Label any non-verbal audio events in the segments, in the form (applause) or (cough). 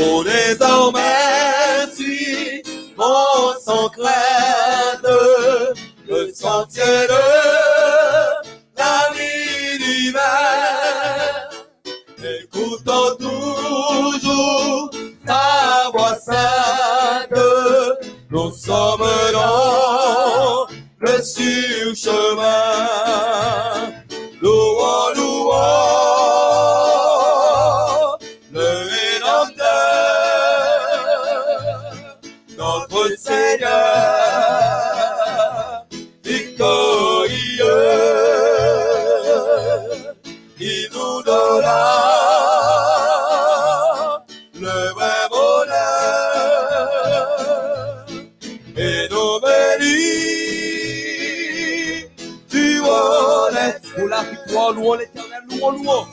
Oh, désormais, suis mon sans crainte, le sentier de la vie d'hiver. Écoutons toujours ta voix sainte, nous sommes dans le sur-chemin. Louons, louons la victoire, louons l'éternel, louons,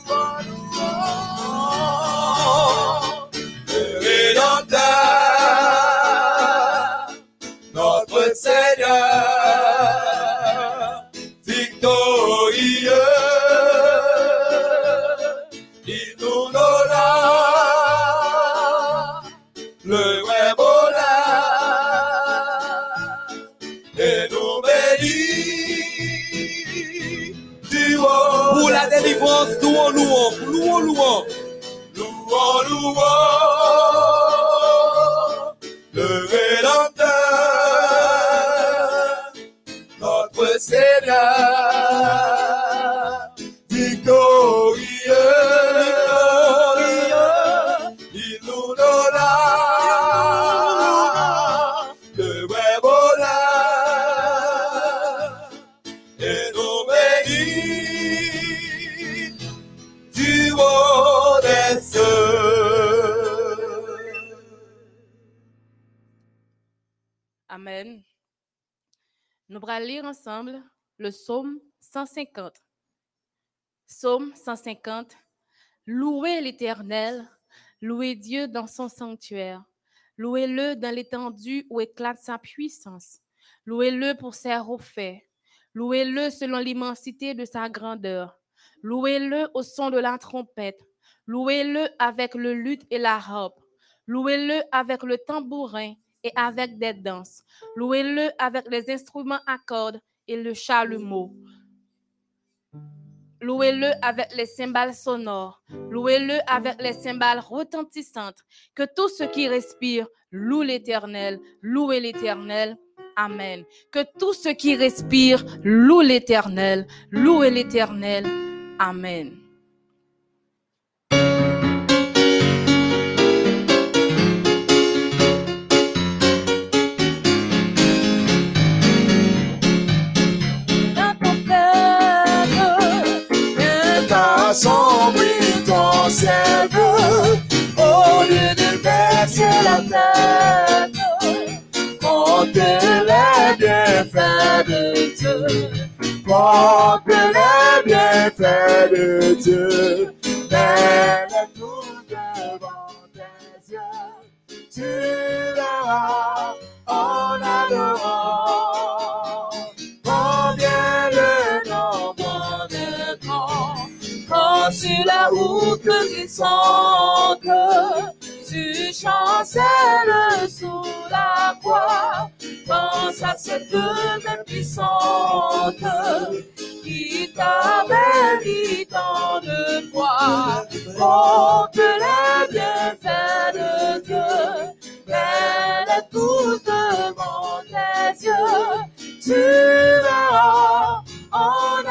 Allons lire ensemble le psaume 150. Psaume 150. Louez l'Éternel, louez Dieu dans son sanctuaire, louez-le dans l'étendue où éclate sa puissance, louez-le pour ses faits, louez-le selon l'immensité de sa grandeur, louez-le au son de la trompette, louez-le avec le luth et la harpe, louez-le avec le tambourin et avec des danses, louez-le avec les instruments à cordes et le chalumeau. Louez-le avec les cymbales sonores. Louez-le avec les cymbales retentissantes. Que tout ce qui respire loue l'Éternel. Louez l'Éternel. Amen. Que tout ce qui respire loue l'Éternel. Louez l'Éternel. Amen. Baisser la tête. Compte les de Dieu. Compte les bienfaits de Dieu. Mets tout devant tes yeux. Tu verras en adorant combien le nombre de temps quand sur la route glissante, tu chancelles sous la croix. Pense à cette main puissante qui t'a béni tant de fois. Compte les bienfaits de Dieu, mets-les tous devant tes yeux. Tu verras en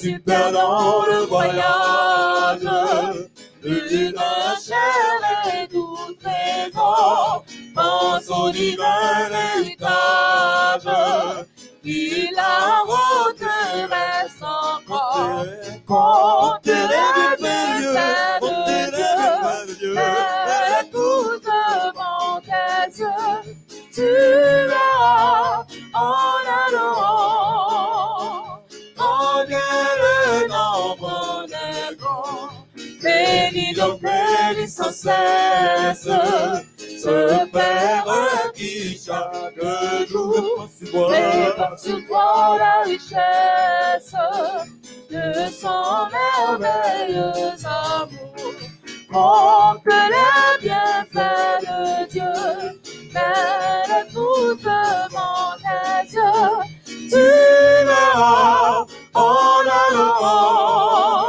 tu perds dans le voyage, une chair et tout trésor, pense au divin héritage. Il la route reste encore. Compte les bienfaits de Dieu, mets tout devant tes yeux tu verras en adorant Bénis donc, bénis sans cesse ce Père qui chaque jour répand sur toi la richesse son merveilleux amour. Compte les bienfaits de Dieu, mets tout devant tes. Tu verras en allant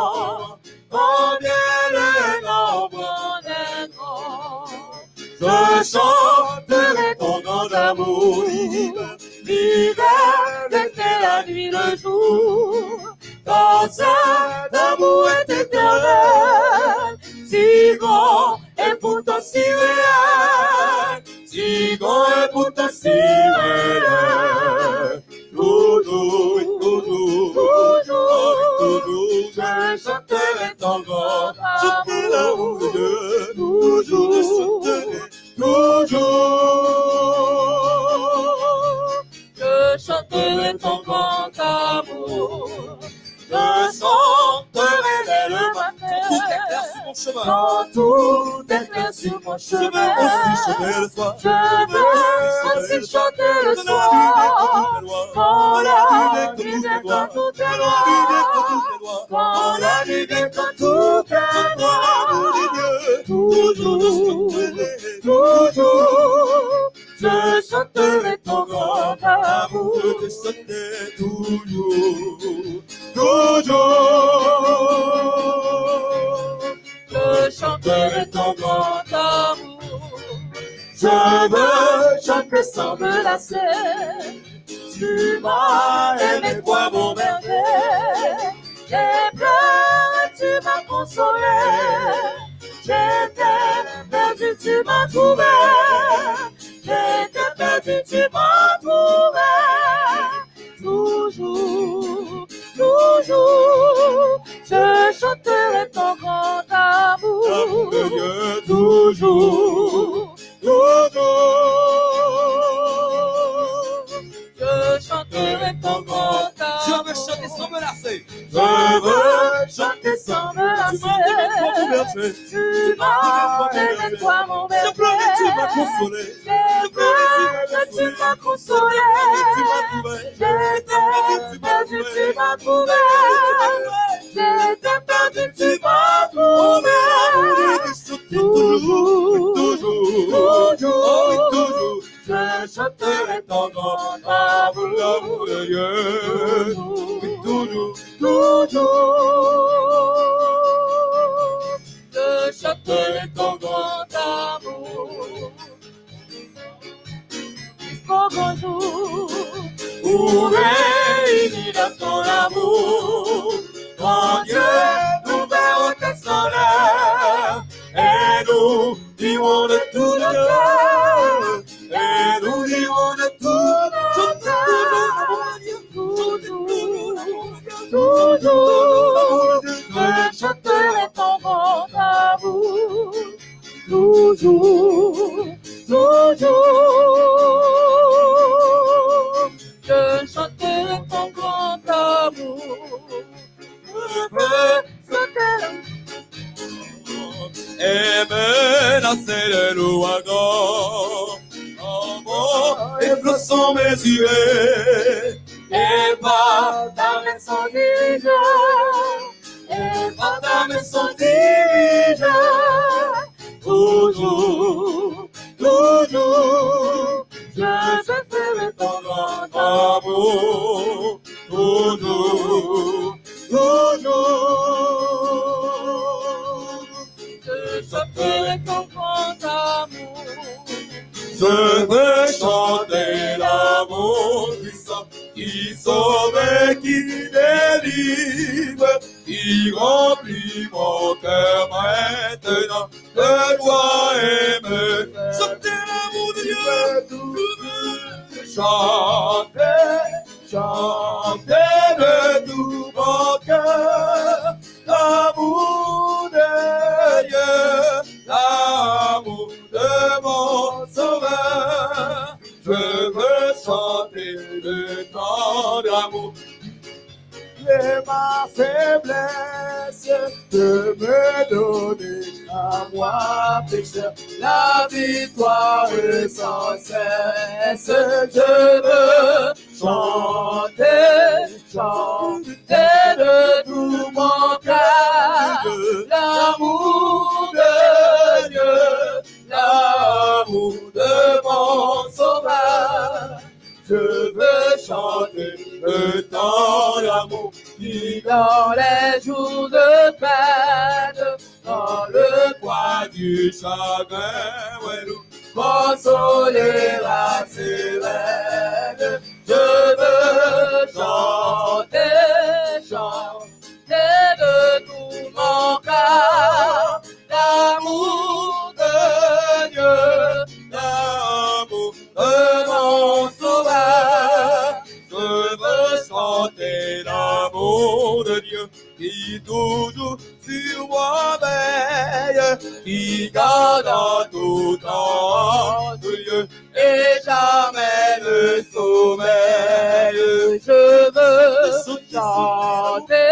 Je chanterai ton nom d'amour, l'hiver, l'été, la nuit, le jour. Car cet amour éternel, si grand et pourtant si réel, si grand et pourtant si réel. Toujours, toujours, toujours, toujours, je chanterai ton grand Chanter l'amour de toujours, Je chanterai toujours. Je chanterai ton grand amour. Je chanterai dès le Tout éclair sur matin. mon chemin. Quand tout est clair sur mon Je veux aussi chanter le soir. Je veux aussi chanter le soir. quand la est loin. est tout loin. Quand la nuit vient, tout de Dieu. Toujours, Toujours je chanterai. ton grand amour. Je te chanterai toujours. Toujours. Je chanterai ton grand amour. Je veux chanter sans me lasser. Tu m'as aimé, toi mon berger. J'ai pleuré, tu m'as consolé. J'étais perdu, tu m'as trouvé. J'étais perdu, tu m'as trouvé. Toujours, toujours, je chanterai ton grand amour. Toujours, toujours, berger. Tu m'as aimé, toi, mon Je pleurais, tu m'as berger. consolé. J'ai pleuré, tu m'as consolé. Trouvé. J'étais perdu, tu m'as trouvé. nom de Dieu qui toujours surveille, qui garde en tout temps de lieu et jamais ne sommeil. Je veux chanter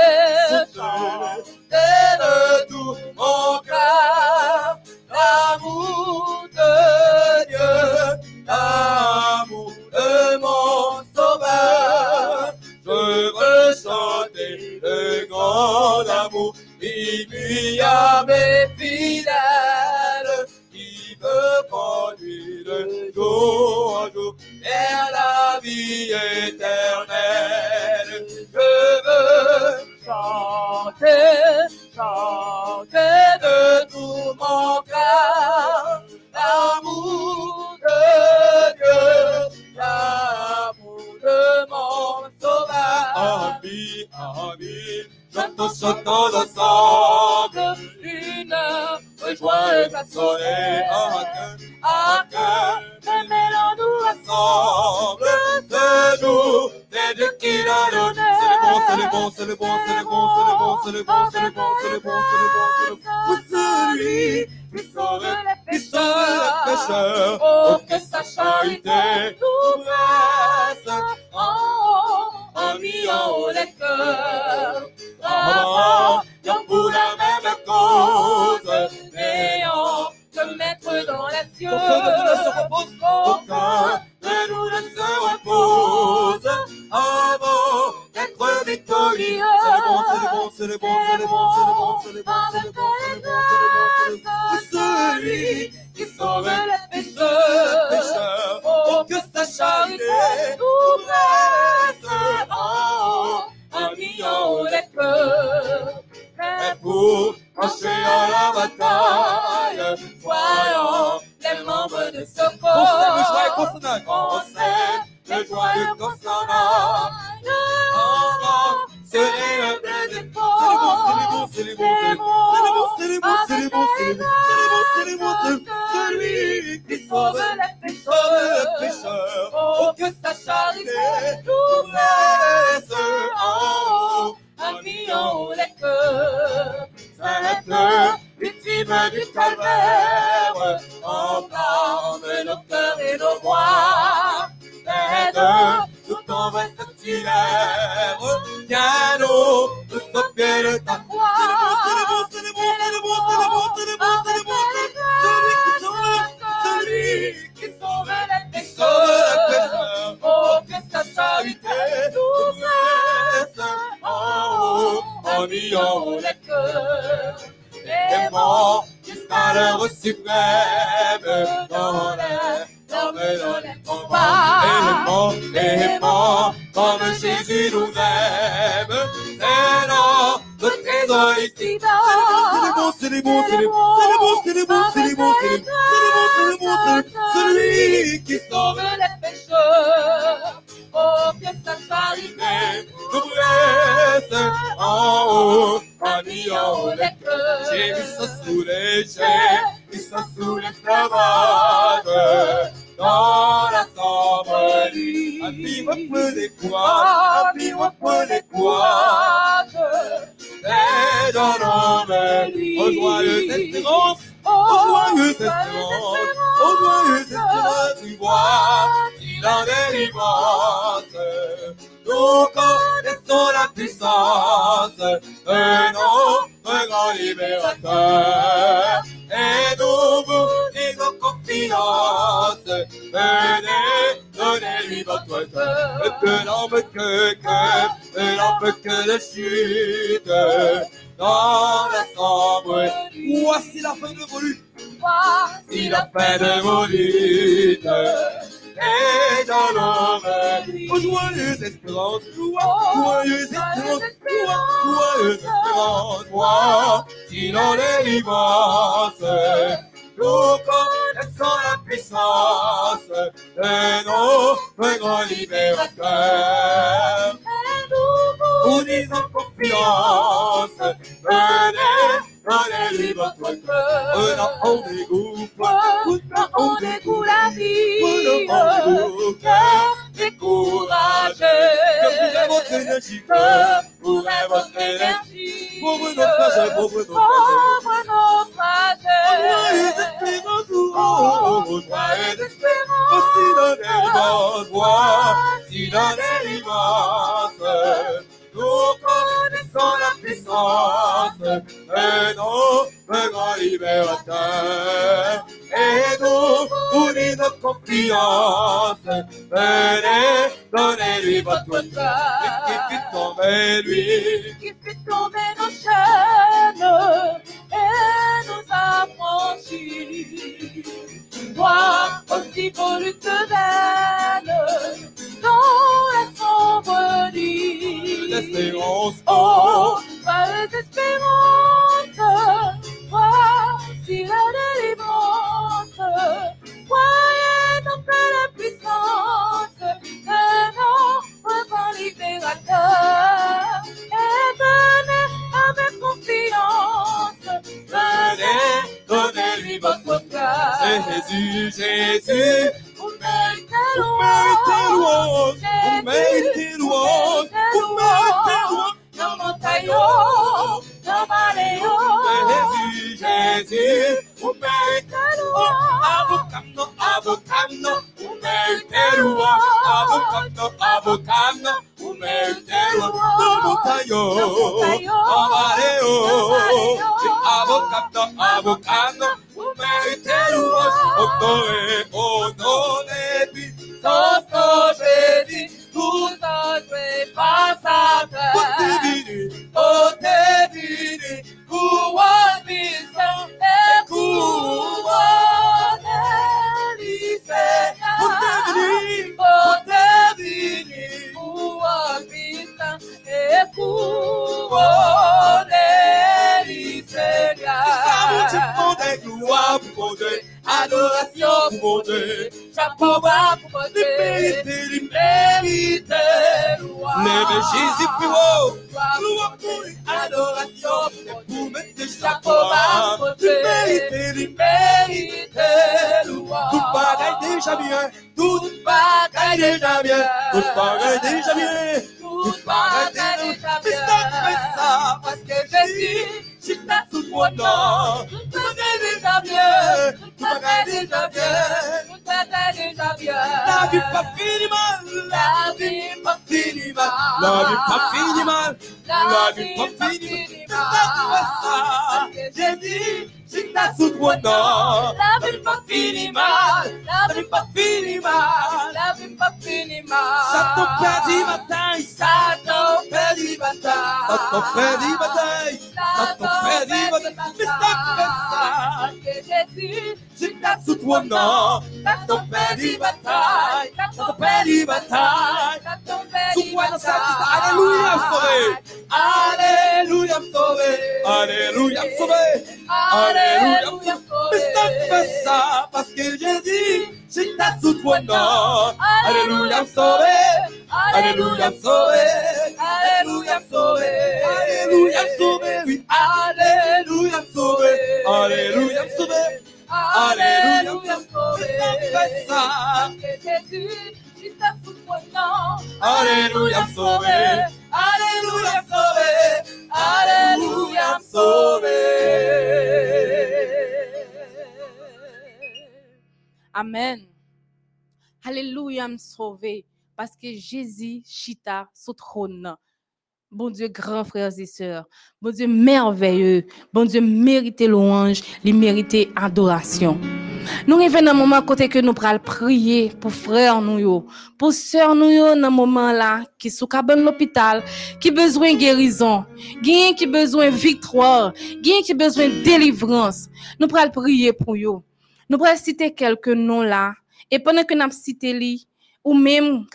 péchés qui se soulèvent dans l'assemblée. Un vive peu des poids. Louange. Lève Jésus plus haut, louange pour lui, adoration, pour mettre des chapeaux. Dieu. Libérité, libérité. mérite louange. Tout bagaille déjà bien, tout bagaille déjà bien, tout bagaille déjà bien. Tout bagaille déjà bien. Fais ça, Parce que Jésus, si t'as tout mon nom, tout bagaille déjà bien. tout bagaille déjà bien. Tout bagaille déjà bien. La vie pas fini mal, La vie pas fini mal, la vie pas fini mal, la vie pas fini mal. Fais ça, Jésus, si t'as tout mon nom, La vie pas fini mal. La vie pas fini mal. La vie pas fini mal. ça t'en perdu bataille, ça Ça t'en perdu bataille. ça t'en perdu bataille, ça t'en perdu bataille. Mais ça fait ça, Parce que Jésus, si t'as tout mon nom, ça t'en perdu bataille. Ça t'en perdu bataille. Ça t'en perdu Sous toi dans sa vie, bataille. Alléluia, sauvé. Alléluia, sauvé. Alléluia, sauvé. Alléluia, Mais ça fait ça parce que Jésus, c'est ta sous ton nom. Alléluia, sauvé. Alléluia, sauvé. Alléluia, sauvé. Alléluia, sauvé. Oui, Alléluia, sauvé. Alléluia, sauvé. Alléluia, sauvé. Mais ça fait ça. Parce que Jésus, si t'as sous ton nom. Alléluia, sauvé. Alléluia, sauvé. Alléluia, sauvé. Amen. Alléluia, me sauvé. Parce que Jésus chita sur trône. Bon Dieu, grands frères et sœurs. Bon Dieu, merveilleux. Bon Dieu, mérité louange, il adoration. Nous revenons dans un moment côté que nous pral prier pour frères nous pour sœurs nous dans moment là qui sous cabane l'hôpital, qui besoin guérison, qui besoin victoire, qui besoin délivrance. Nous pral prier pour yo. Nous pral citer quelques noms là Et pendant que nous cité li, ou même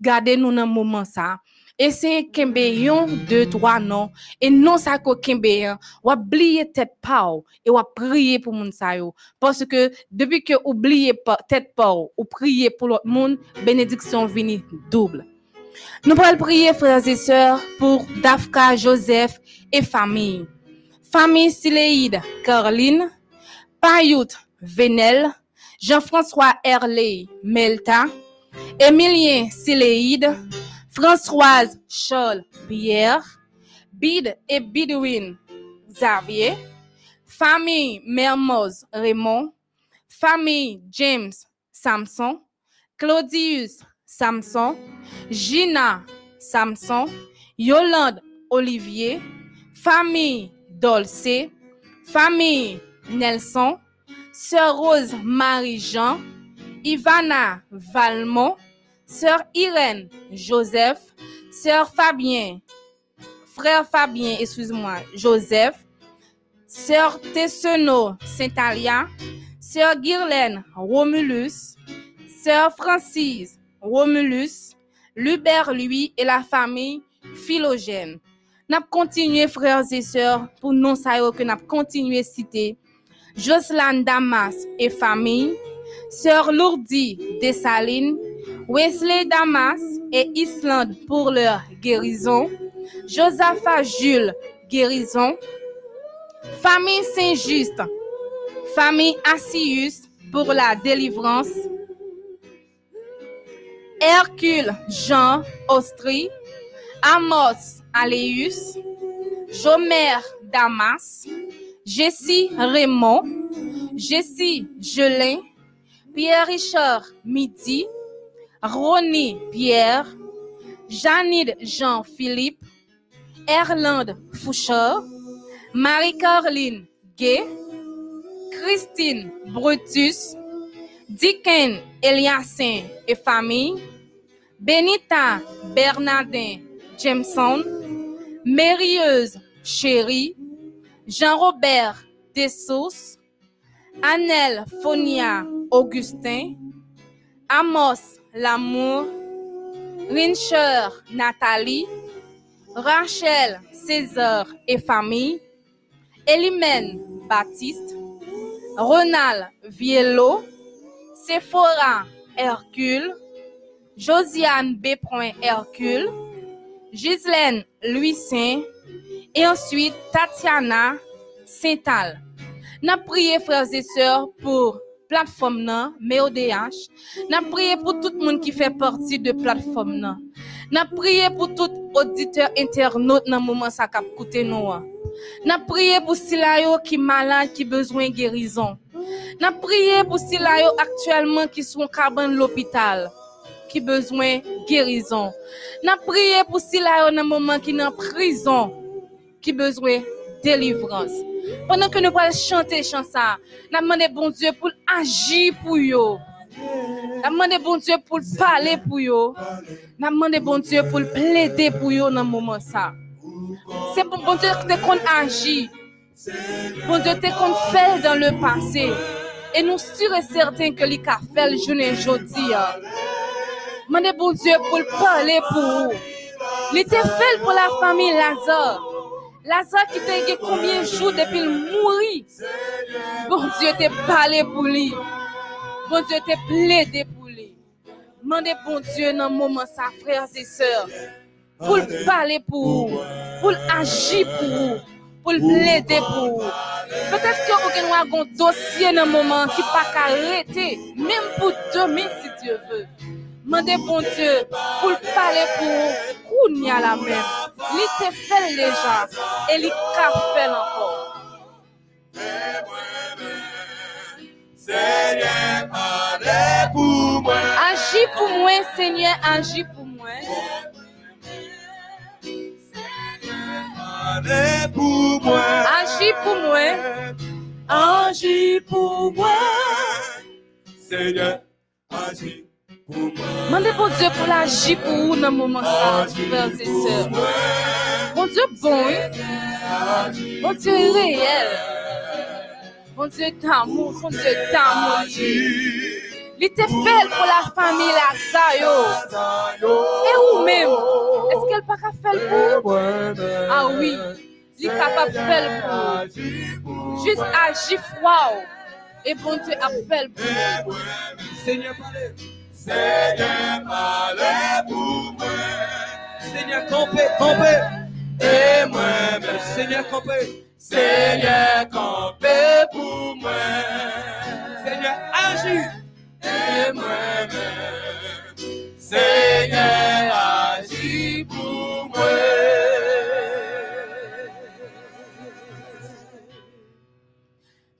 gade nous dans moment ça, essayez kembe yon, deux, trois non, et non ça ko kembe yon, ou oublier tête pa ou, et ou prier pour moun sa yo. Parce que depuis que oubliez pas tête pa ou, ou pour l'autre monde, bénédiction vini double. Nous allons prier, frères et sœurs, pour Dafka, Joseph et famille. Famille Siléide, Caroline, Payout, Venel, Jean-François Herley, Melta, Émilien Siléide, Françoise Scholl, Pierre, Bid et Bidwin, Xavier, famille Mermoz, Raymond, famille James, Samson, Claudius, Samson, Gina Samson, Yolande Olivier, famille Dolce, famille Nelson, Sœur Rose Marie-Jean, Ivana Valmont, Sœur Irène Joseph, Sœur Fabien, frère Fabien, excuse-moi, Joseph, Sœur Tesseno Saint-Alia, Sœur Guirlaine Romulus, Sœur Francis Romulus, Lubert lui et la famille Philogène. N'a continué frères et sœurs pour non yo que n'a continué citer Jocelyn Damas et famille, Sœur Lourdi Dessalines, Wesley Damas et Islande pour leur guérison, Josaphat Jules guérison, famille Saint-Just, famille Assius pour la délivrance, Hercule Jean Austrie, Amos Aléus, Jomer Damas, Jessie Raymond, Jessie Gelin, Pierre-Richard Midi, Ronnie Pierre, Janide Jean-Philippe, Erlande Fouchard, Marie-Caroline Gay, Christine Brutus, Dicken Eliassin et famille, Benita Bernardin Jameson, Mérieuse Chérie, Jean-Robert Dessous, Annelle Fonia Augustin, Amos Lamour, Rincher Nathalie, Rachel César et famille, Elimène Baptiste, Ronald Viello, Sephora Hercule, Josiane B. Hercule, Ghislaine Saint, et ensuite Tatiana Saintal. N'a prié frères et sœurs pour plateforme nan, MEODH. N'a prié pour tout le monde qui fait partie de plateforme nan. N'a pour tout auditeur internaute dans moment ça cap coûter nous. N'a pour Silayo qui malade qui besoin guérison. N'a prié pour Silayo actuellement qui sont cabane l'hôpital qui besoin guérison. N'a prié pour Silayo qui en prison qui besoin délivrance. Pendant que nous allons chanter chant ça, nous demandons bon Dieu pour agir pour eux. Nous demandons bon Dieu pour parler pour eux. Nous demandons bon Dieu pour plaider pour eux dans ce moment ça. C'est pour bon Dieu que qu'on agit. Bon Dieu qu'on fait dans le passé. Et nous sommes certains que les fait jour aujourd'hui. Demandez bon Dieu pour parler pour vous. Il était fait pour la famille Lazare. Lazare qui t'a combien de jours depuis le mourir? Bon Dieu t'a parlé pour lui. Bon Dieu t'a plaidé pour lui. Demandez bon Dieu dans le moment ça, frères et sœurs, pour parler pour vous, pour agir pour vous, pour plaider pour vous. Peut-être que vous avez un dossier dans le moment qui pas arrêter, même pour demain si Dieu veut. Demandez bon Dieu pour parler pour vous, la même? Te fait déjà et il t'a fait encore. Agis pour moi, Seigneur, agis pour moi. Agis pour moi. Agis pour moi. Seigneur, agis. Mande bon Dieu pour la ji pour vous dans le moment ça, frères et sœurs. Bon Dieu bon, oui. Bon Dieu réel. Bon Dieu d'amour, bon Dieu d'amour. Il te fait pour la famille la ça yo. Et vous même, est-ce qu'elle pas faire pour Ah oui, il capable faire pour Juste agir wow. Et bon Dieu appelle pour Seigneur, parlez. Seigneur, parlez pour moi. Seigneur, campez, campez. Et moi-même, Seigneur, campez. Seigneur, campez pour moi. Seigneur, agis. Et moi-même, Seigneur, agis pour moi.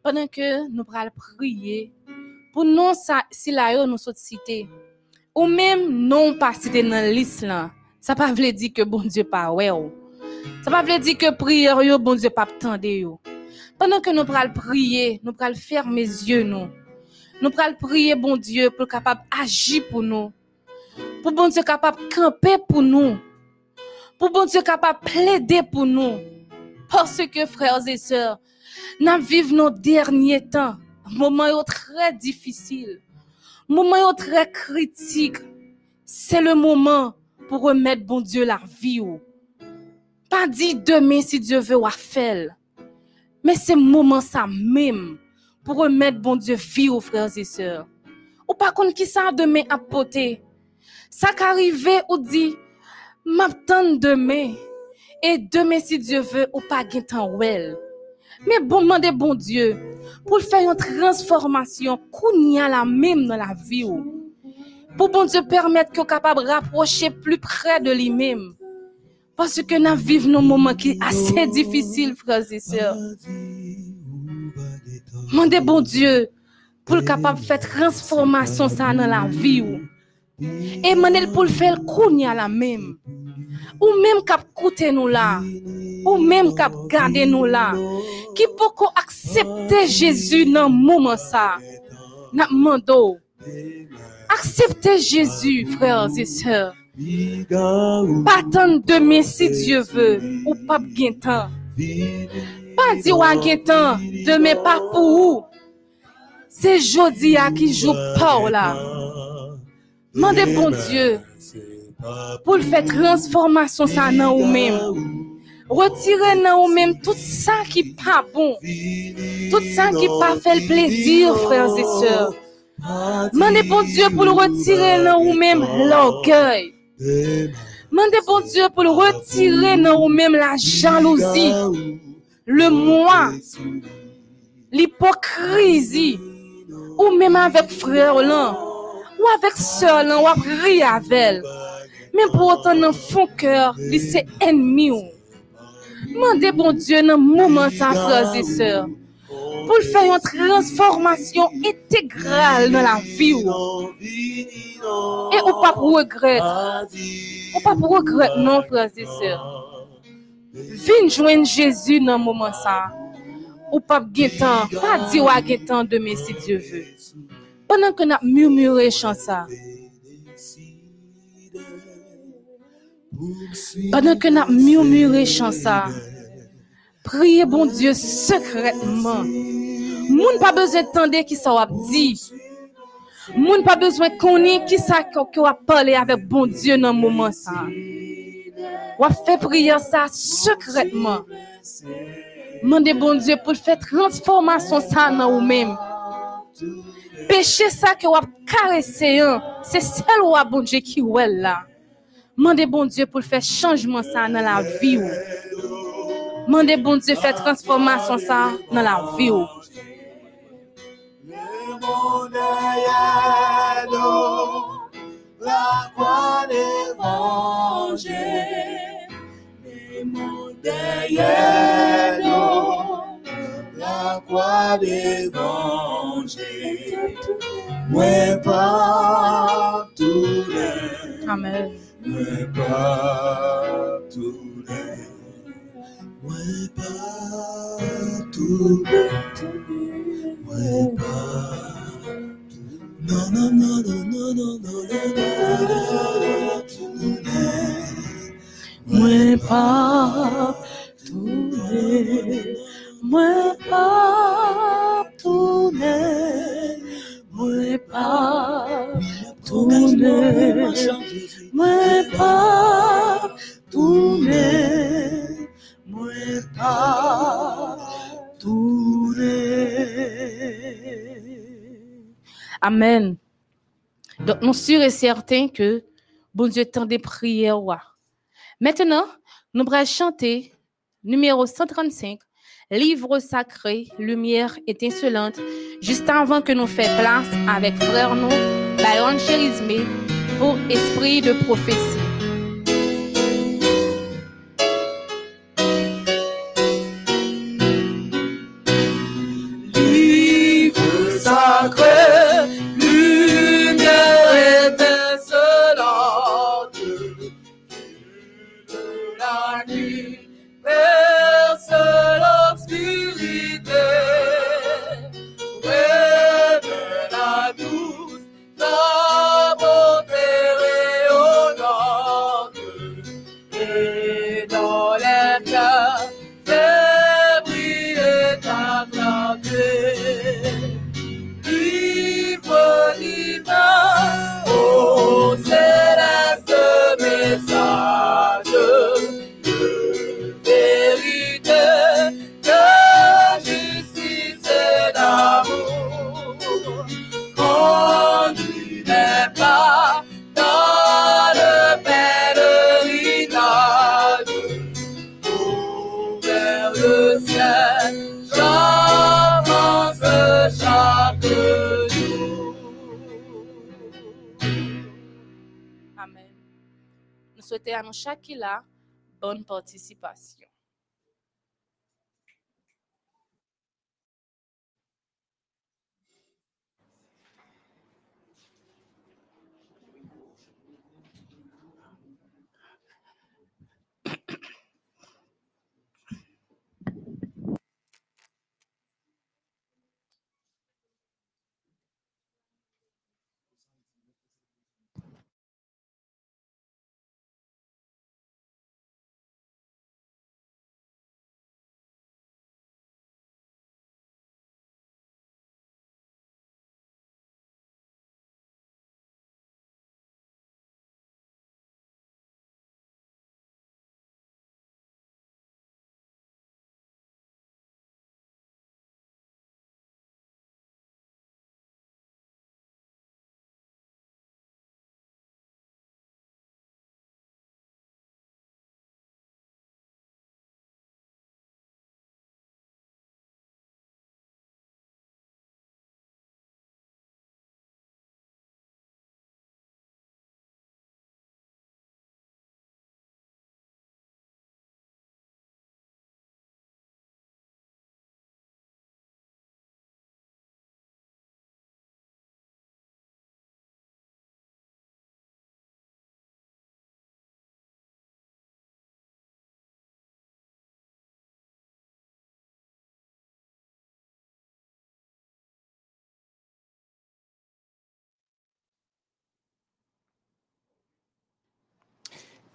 Pendant que nous pral prier, pour non ça si nous sommes cité. Ou même non pas cité dans l'islam ça pas veut dire que bon dieu pas ouais oh. ça pas veut dire que prière bon dieu pas tendre yo. Pendant que nous pral prier nous pral fermer les yeux nous. Nous pral prier bon dieu pour capable agir pour nous. Pour bon dieu capable camper pour nous. Pour bon dieu capable plaider pour nous. Parce que frères et sœurs nous vivons nos derniers temps moments yo très difficiles, moments yo très critiques. C'est le moment pour remettre bon Dieu la vie ou. Pas dit demain si Dieu veut ou faire. Mais c'est moment ça même pour remettre bon Dieu vie aux frères et sœurs. Ou pas contre qui ça demain à poter. Ça qu'arrive ou dit m'attend demain et demain si Dieu veut ou pas gen temps. Mais bon demander bon Dieu pour faire une transformation kounya la même dans la vie ou. Pour bon Dieu permettre qu'on capable de rapprocher plus près de lui-même. Parce que nous vivons nos moments qui sont assez difficiles, frères et sœurs. Mandez bon Dieu pour le capable de faire transformation ça dans la vie. Et mandez pour le faire kounya la même. Ou même cap nous là. Ou même cap nous là. Qui peut accepter Jésus dans moment ça? N'a mando. Acceptez Jésus, frères et sœurs. Pas attendre demain si Dieu veut ou pas gain temps. Pas dire ou temps, demain pas pour vous. C'est jodi à qui joue pas là. Mandez bon Dieu pour l fè transformasyon sa nan ou mèm. Retire nan ou mèm tout sa ki pa bon, tout sa qui pa fè l plezir, frères et sœurs. Mande bon Dieu pou l retire nan ou mèm l orgueil. Mande bon Dieu pou l retire nan ou la jalousie, le moi, l'hypocrisie, ou même avec frère ou avèk sœur lan, ou avèk ri. Mais pour autant, dans le cœur, il s'est. Mandez bon Dieu dans un moment ça, frères et sœurs. Pour faire une transformation intégrale dans la vie. Et au pape regrette. Au pape regrette, non, frères et sœurs. Venez joindre Jésus dans un moment ça. Au pas gaetan. Pas dire à gaetan demain si Dieu veut. Pendant que nous murmurons ça pendant que nous murmuré chant ça, priez bon Dieu secrètement. Moun pas besoin d'entendre qui ça va dit. Moun pas besoin connaître qui ça va parler avec bon Dieu dans moment ça. Ou fait prier ça secrètement. Mandez bon Dieu pour faire transformation ça dans vous-même. Péché ça que vous caresser, hein, c'est celle ou bon Dieu qui est là. Mandez bon Dieu pour faire changement ça dans la vie. Mandez bon Dieu faire transformation ça dans la vie. Le monde la croix. Le la croix d'évangile. Moi pas tout le, Amen. moi pas tout le, moi pas tout le. Ouais, pas. Non, non, non, non, non, non, non, non, non, non, Moi pas Mwen pa toune, mwen pa toune, mwen pa toune, mwen pa toune. Amen. Donc, nous sommes sûrs et certains que bon Dieu tend des prières. Maintenant, nous allons chanter numéro 135 livre sacré, lumière étincelante, juste avant que nous fassions place avec frère nous, Bayon Chérisme, pour esprit de prophétie. Chaque là bonne participation.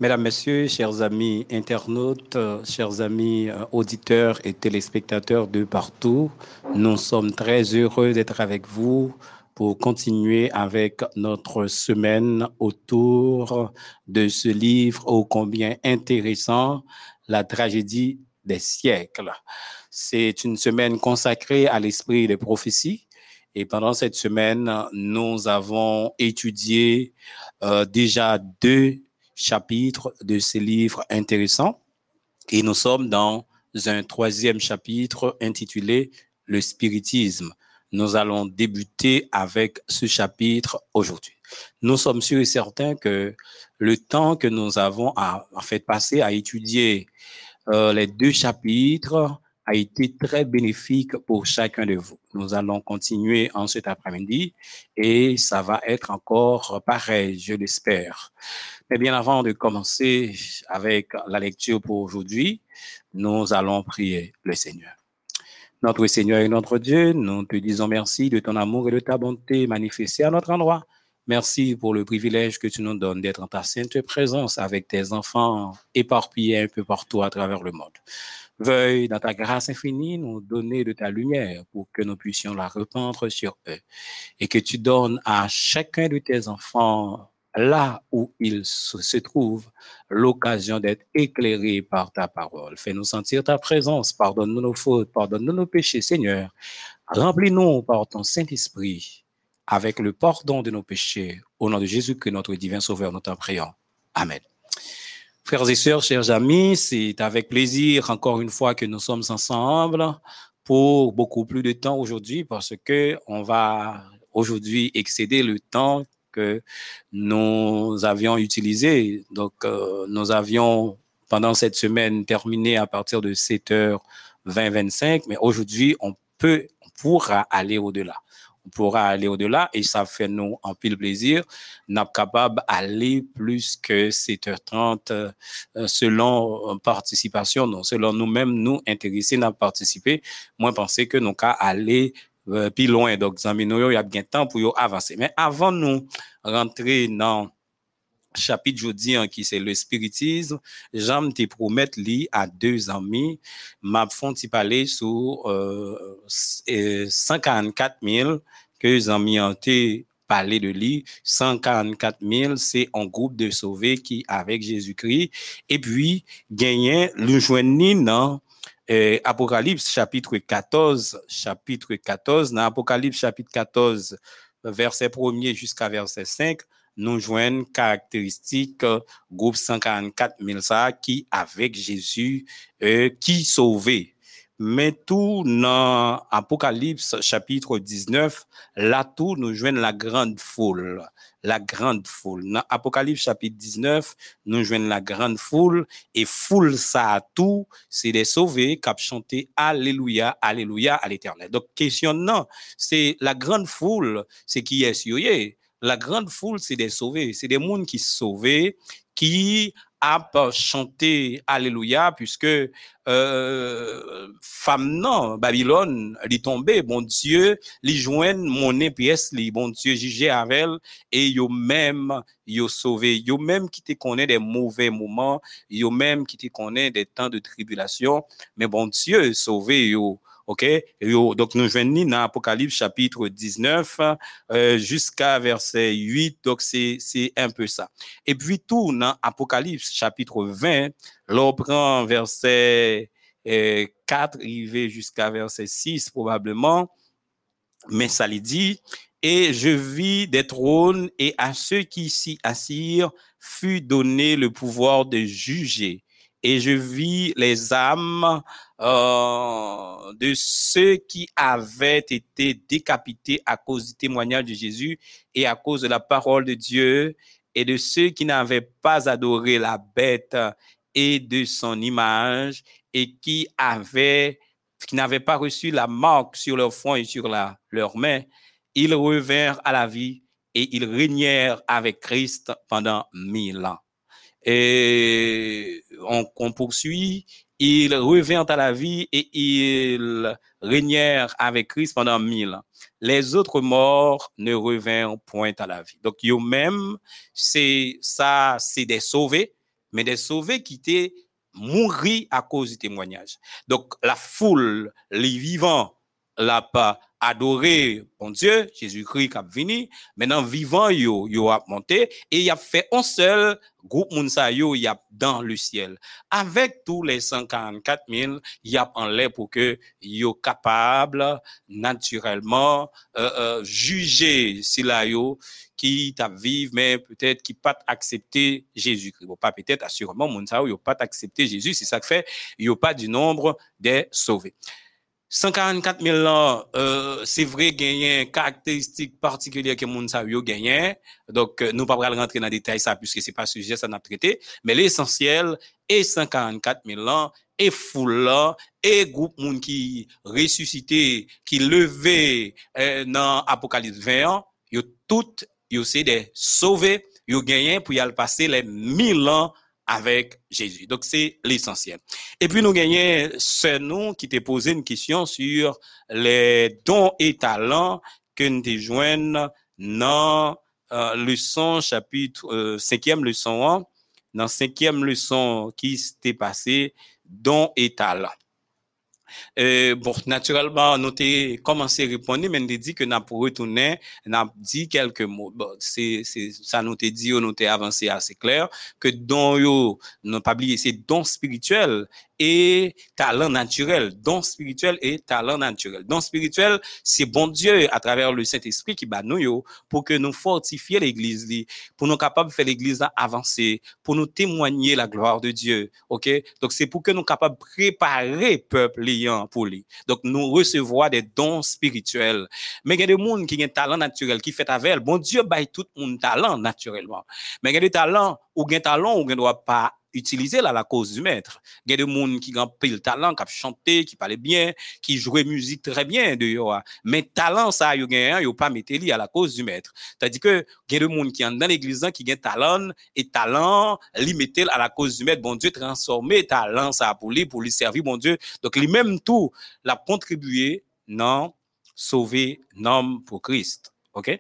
Mesdames, Messieurs, chers amis internautes, chers amis euh, auditeurs et téléspectateurs de partout, nous sommes très heureux d'être avec vous pour continuer avec notre semaine autour de ce livre ô combien intéressant, La tragédie des siècles. C'est une semaine consacrée à l'esprit des prophéties. Et pendant cette semaine, nous avons étudié euh, déjà deux chapitres de ces livres intéressants. Et nous sommes dans un troisième chapitre intitulé Le spiritisme. Nous allons débuter avec ce chapitre aujourd'hui. Nous sommes sûrs et certains que le temps que nous avons à, en fait passé à étudier euh, les deux chapitres a été très bénéfique pour chacun de vous. Nous allons continuer en cet après-midi et ça va être encore pareil, je l'espère. Mais bien avant de commencer avec la lecture pour aujourd'hui, nous allons prier le Seigneur. Notre Seigneur et notre Dieu, nous te disons merci de ton amour et de ta bonté manifestée à notre endroit. Merci pour le privilège que tu nous donnes d'être en ta sainte présence avec tes enfants éparpillés un peu partout à travers le monde. Veuille, dans ta grâce infinie, nous donner de ta lumière pour que nous puissions la répandre sur eux et que tu donnes à chacun de tes enfants là où ils se trouvent l'occasion d'être éclairés par ta parole. Fais-nous sentir ta présence. Pardonne-nous nos fautes, pardonne-nous nos péchés, Seigneur. Remplis-nous par ton Saint-Esprit avec le pardon de nos péchés. Au nom de Jésus, que notre divin Sauveur, nous t'en prions. Amen. Frères et sœurs, chers amis, c'est avec plaisir encore une fois que nous sommes ensemble pour beaucoup plus de temps aujourd'hui parce que on va aujourd'hui excéder le temps que nous avions utilisé. Donc, euh, nous avions pendant cette semaine terminé à partir de 7h20, 25, mais aujourd'hui, on peut, on pourra aller au-delà pourra aller au-delà et ça fait nous un pile plaisir. Nous capable d'aller plus que 7h30 euh, selon euh, participation, non, selon nous-mêmes, nous intéressés à participer. Moi, penser que nous qu'à aller euh, plus loin. Donc, il y a bien temps pour avancer. Mais avant nous rentrer dans chapitre hein, qui c'est le spiritisme, j'aime te promettre li à deux amis, m'a font parler sur euh, 144 000 que les amis ont parlé de lui. 144 000, c'est un groupe de sauvés qui avec Jésus-Christ. Et puis, gagner le dans euh, Apocalypse chapitre 14, chapitre 14, dans Apocalypse chapitre 14, verset 1er jusqu'à verset 5, nous joignent caractéristiques euh, groupe 144 000 ça qui avec Jésus euh, qui sauvé. Mais tout dans Apocalypse chapitre 19, là tout nous joignent la grande foule. La grande foule. Dans Apocalypse chapitre 19, nous joignent la grande foule et foule ça tout, c'est des sauvés qui ont chanté Alléluia, Alléluia à l'éternel. Donc, question non, c'est la grande foule, c'est qui est sur la grande foule, c'est des sauvés. C'est des mondes qui sont sauvés, qui a chanté Alléluia, puisque euh, femme non, Babylone, est tombée, bon Dieu, li joignent mon pièce, li bon Dieu jugé avec elle, et yo même, yo sauvé, yo même qui te connaît des mauvais moments, yo même qui te connaît des temps de tribulation, mais bon Dieu sauvé yo OK? Donc, nous venons dans Apocalypse chapitre 19 euh, jusqu'à verset 8. Donc, c'est un peu ça. Et puis, tout dans Apocalypse chapitre 20, l'on prend verset 4, arrivé jusqu'à verset 6 probablement. Mais ça lui dit, et je vis des trônes et à ceux qui s'y assirent fut donné le pouvoir de juger et je vis les âmes euh, de ceux qui avaient été décapités à cause du témoignage de Jésus et à cause de la parole de Dieu et de ceux qui n'avaient pas adoré la bête et de son image et qui avaient qui n'avaient pas reçu la marque sur leur front et sur leurs mains, ils revinrent à la vie et ils régnèrent avec Christ pendant mille ans. Et on, poursuit, ils revinrent à la vie et ils régnèrent avec Christ pendant mille ans. Les autres morts ne revinrent point à la vie. Donc, eux-mêmes, c'est ça, c'est des sauvés, mais des sauvés qui étaient mourir à cause du témoignage. Donc, la foule, les vivants, l'a pas adoré bon Dieu, Jésus-Christ qui a venu, maintenant vivant yo yo a monté et il a fait un seul groupe mounsa yo y a dans le ciel. Avec tous les 144 000, il a en l'air pour que yo capable naturellement euh, euh, juger si la yo qui t'a vivre mais peut-être qui pas accepter Jésus-Christ. Pas peut-être assurément mounsa yo pas accepter Jésus, c'est ça que fait yo pas du nombre des sauvés. 144 000 lan, euh, se vre genyen karakteristik partikulyer ke moun sa yo genyen, dok nou pa pral rentre nan detay sa, pwiske se pa suje sa nan trete, men l'esensyel, e 144 000 lan, e foule lan, e group moun ki resusite, ki leve eh, nan apokalit 20 an, yo tout yo se de sove, yo genyen pou yal pase le 1000 lan avec Jésus. Donc, c'est l'essentiel. Et puis, nous gagnons ce nom qui t'a posé une question sur les dons et talents que nous joignons dans euh, leçon chapitre euh, cinquième leçon 1, dans cinquième leçon qui s'était passé, dons et talents. Euh, bon, naturalman, nou te komanse reponde, men te di ke nan pou retounen, nan di kelke mou. Bon, se, se, sa nou te di yo, nou te avanse ase kler, ke don yo, nou pa bliye, se don spirituel, et talent naturel. Don spirituel et talent naturel. Don spirituel, c'est bon Dieu à travers le Saint-Esprit qui bat nous pour que nous fortifier l'église, li, pour nous capables de faire l'église avancer, pour nous témoigner la gloire de Dieu. OK? Donc, c'est pour que nous capables de préparer peuple liant pour lui. Donc, nous recevoir des dons spirituels. Mais il y a des gens qui ont un talent naturel, qui fait avec. Bon Dieu baille tout mon talent naturellement. Mais il y a des talents, ou un talent, ou ne doit pas utiliser là la cause du maître. Il y a des gens qui ont le talent, qui chanté, qui parlaient bien, qui jouaient musique très bien de yo. Mais talent ça yo gagne, yo pas mettre à la cause du maître. C'est-à-dire que il y a des gens qui sont dans l'église qui ont talent et talent limité à la cause du maître. Bon Dieu transformer talent ça pour lui pour lui servir bon Dieu. Donc lui-même tout l'a contribué non sauver l'homme pour Christ. OK?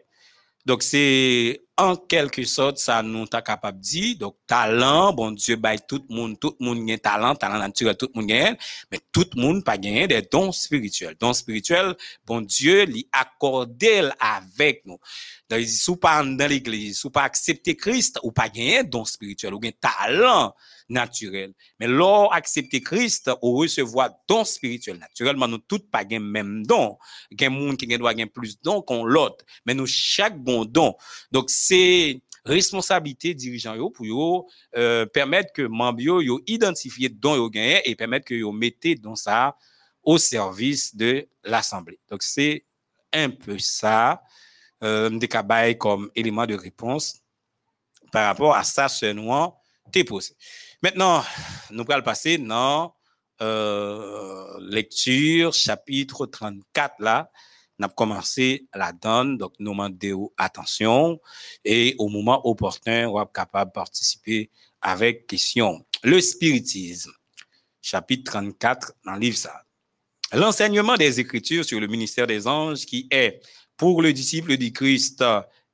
Donc, c'est en quelque sorte, ça nous t'a capable de dire. Donc, talent, bon Dieu, bail tout le monde, tout le monde a talent, talent naturel, tout le monde gagne, mais tout le monde pas gagné des dons spirituels. Dons spirituels, bon Dieu, lui accordé avec nous. Donc, si pas dans l'église, si pas accepter Christ, ou pas gagné don spirituel, ou un talent naturel. Mais lors accepter Christ, ou recevoir don spirituel. Naturellement, nous tous pas gain même don. Gain monde qui doit gagner plus don qu'on l'autre. Mais nous, chaque bon don. Donc, c'est responsabilité dirigeant yo pour yo euh, permettre que membres yo, identifier don yo gagné et permettre que yo mettez dans ça au service de l'assemblée. Donc c'est un peu ça euh, des comme élément de réponse par rapport à ça seulement t'es posé. Maintenant, nous allons passer dans euh, lecture chapitre 34 là n'a commencé la donne, donc nous demandons attention et au moment opportun, on va capable de participer avec question. Le spiritisme, chapitre 34 dans le livre ça. L'enseignement des Écritures sur le ministère des anges qui est pour le disciple du Christ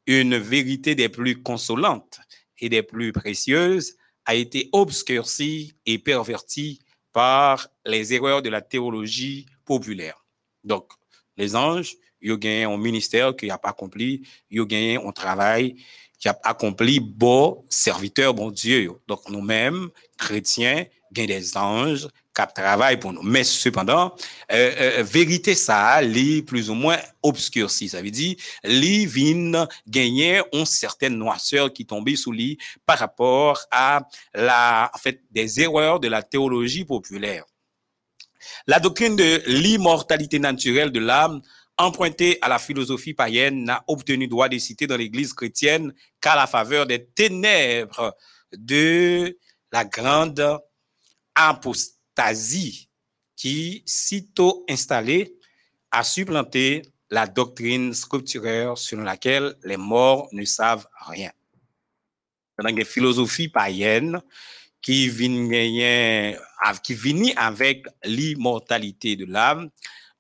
une vérité des plus consolantes et des plus précieuses a été obscurci et perverti par les erreurs de la théologie populaire. Donc, les anges, ils ont gagné un ministère qui a pas accompli, ils ont gagné un travail qui a accompli bon serviteur, bon Dieu. Donc, nous-mêmes, chrétiens, gagnent des anges qui travaillent pour nous. Mais cependant, euh, euh, vérité ça, les plus ou moins obscurci. Ça veut dire, les vins gagner une certaine noirceur qui tombait sous lui par rapport à la, en fait, des erreurs de la théologie populaire. La doctrine de l'immortalité naturelle de l'âme, empruntée à la philosophie païenne, n'a obtenu droit de citer dans l'Église chrétienne qu'à la faveur des ténèbres de la grande apostasie qui, sitôt installée, a supplanté la doctrine scripturaire selon laquelle les morts ne savent rien. Dans les philosophies païennes, qui viennent avec l'immortalité de l'âme.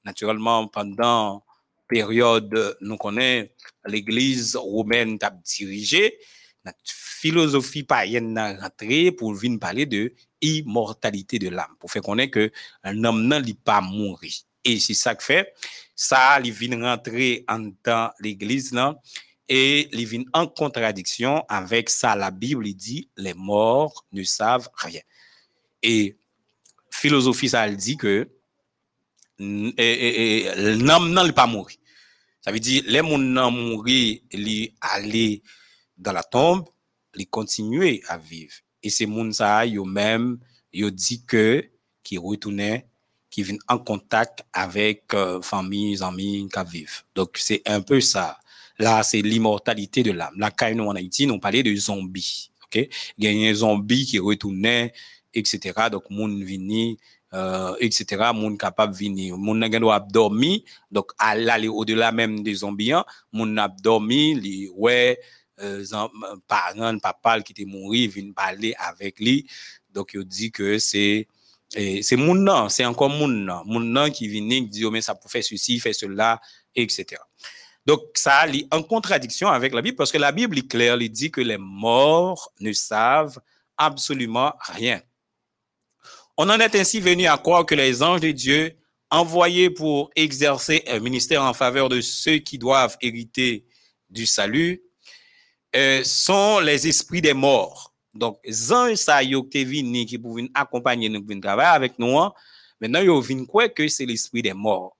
Naturellement, pendant période, nous connaissons l'église romaine t'a dirigé, notre philosophie païenne a rentré pour venir parler de immortalité de l'âme, pour faire connaître que un homme n'a pas mourir. Et c'est ça que fait, ça, il vient rentrer en dans l'église, là, et il vient en contradiction avec ça. La Bible dit, les morts ne savent rien. Et philosophie, ça dit que l'homme n'a pas mourir. Ça veut dire, les gens n'ont mourir, ils aller dans la tombe, ils continuer à vivre. Et ces gens ça, ils dit que, qui retournaient, qui viennent en contact avec euh, familles, amis qui vivent. Donc, c'est un peu ça. Là, c'est l'immortalité de l'âme. Là, quand nous en Haïti, nous parlait de zombies. OK? Il y a un zombie qui retournait, etc. Donc, moun vini, euh, etc. Moun capable venir. Moun n'a doit dormir. Donc, aller au-delà même des zombies, moun n'a dormi, li, ouais, euh, parents, papa qui était mort, viennent parler avec lui. Donc, il dit que c'est, c'est moun c'est encore moun nan. Moun qui vient dit, oh, mais ça peut faire ceci, faire cela, etc. Donc, ça est en contradiction avec la Bible parce que la Bible est claire, elle dit que les morts ne savent absolument rien. On en est ainsi venu à croire que les anges de Dieu envoyés pour exercer un ministère en faveur de ceux qui doivent hériter du salut euh, sont les esprits des morts. Donc, anges ça qui pour accompagner nous travailler avec nous. hein. Maintenant, yo vinn quoi que c'est l'esprit des morts.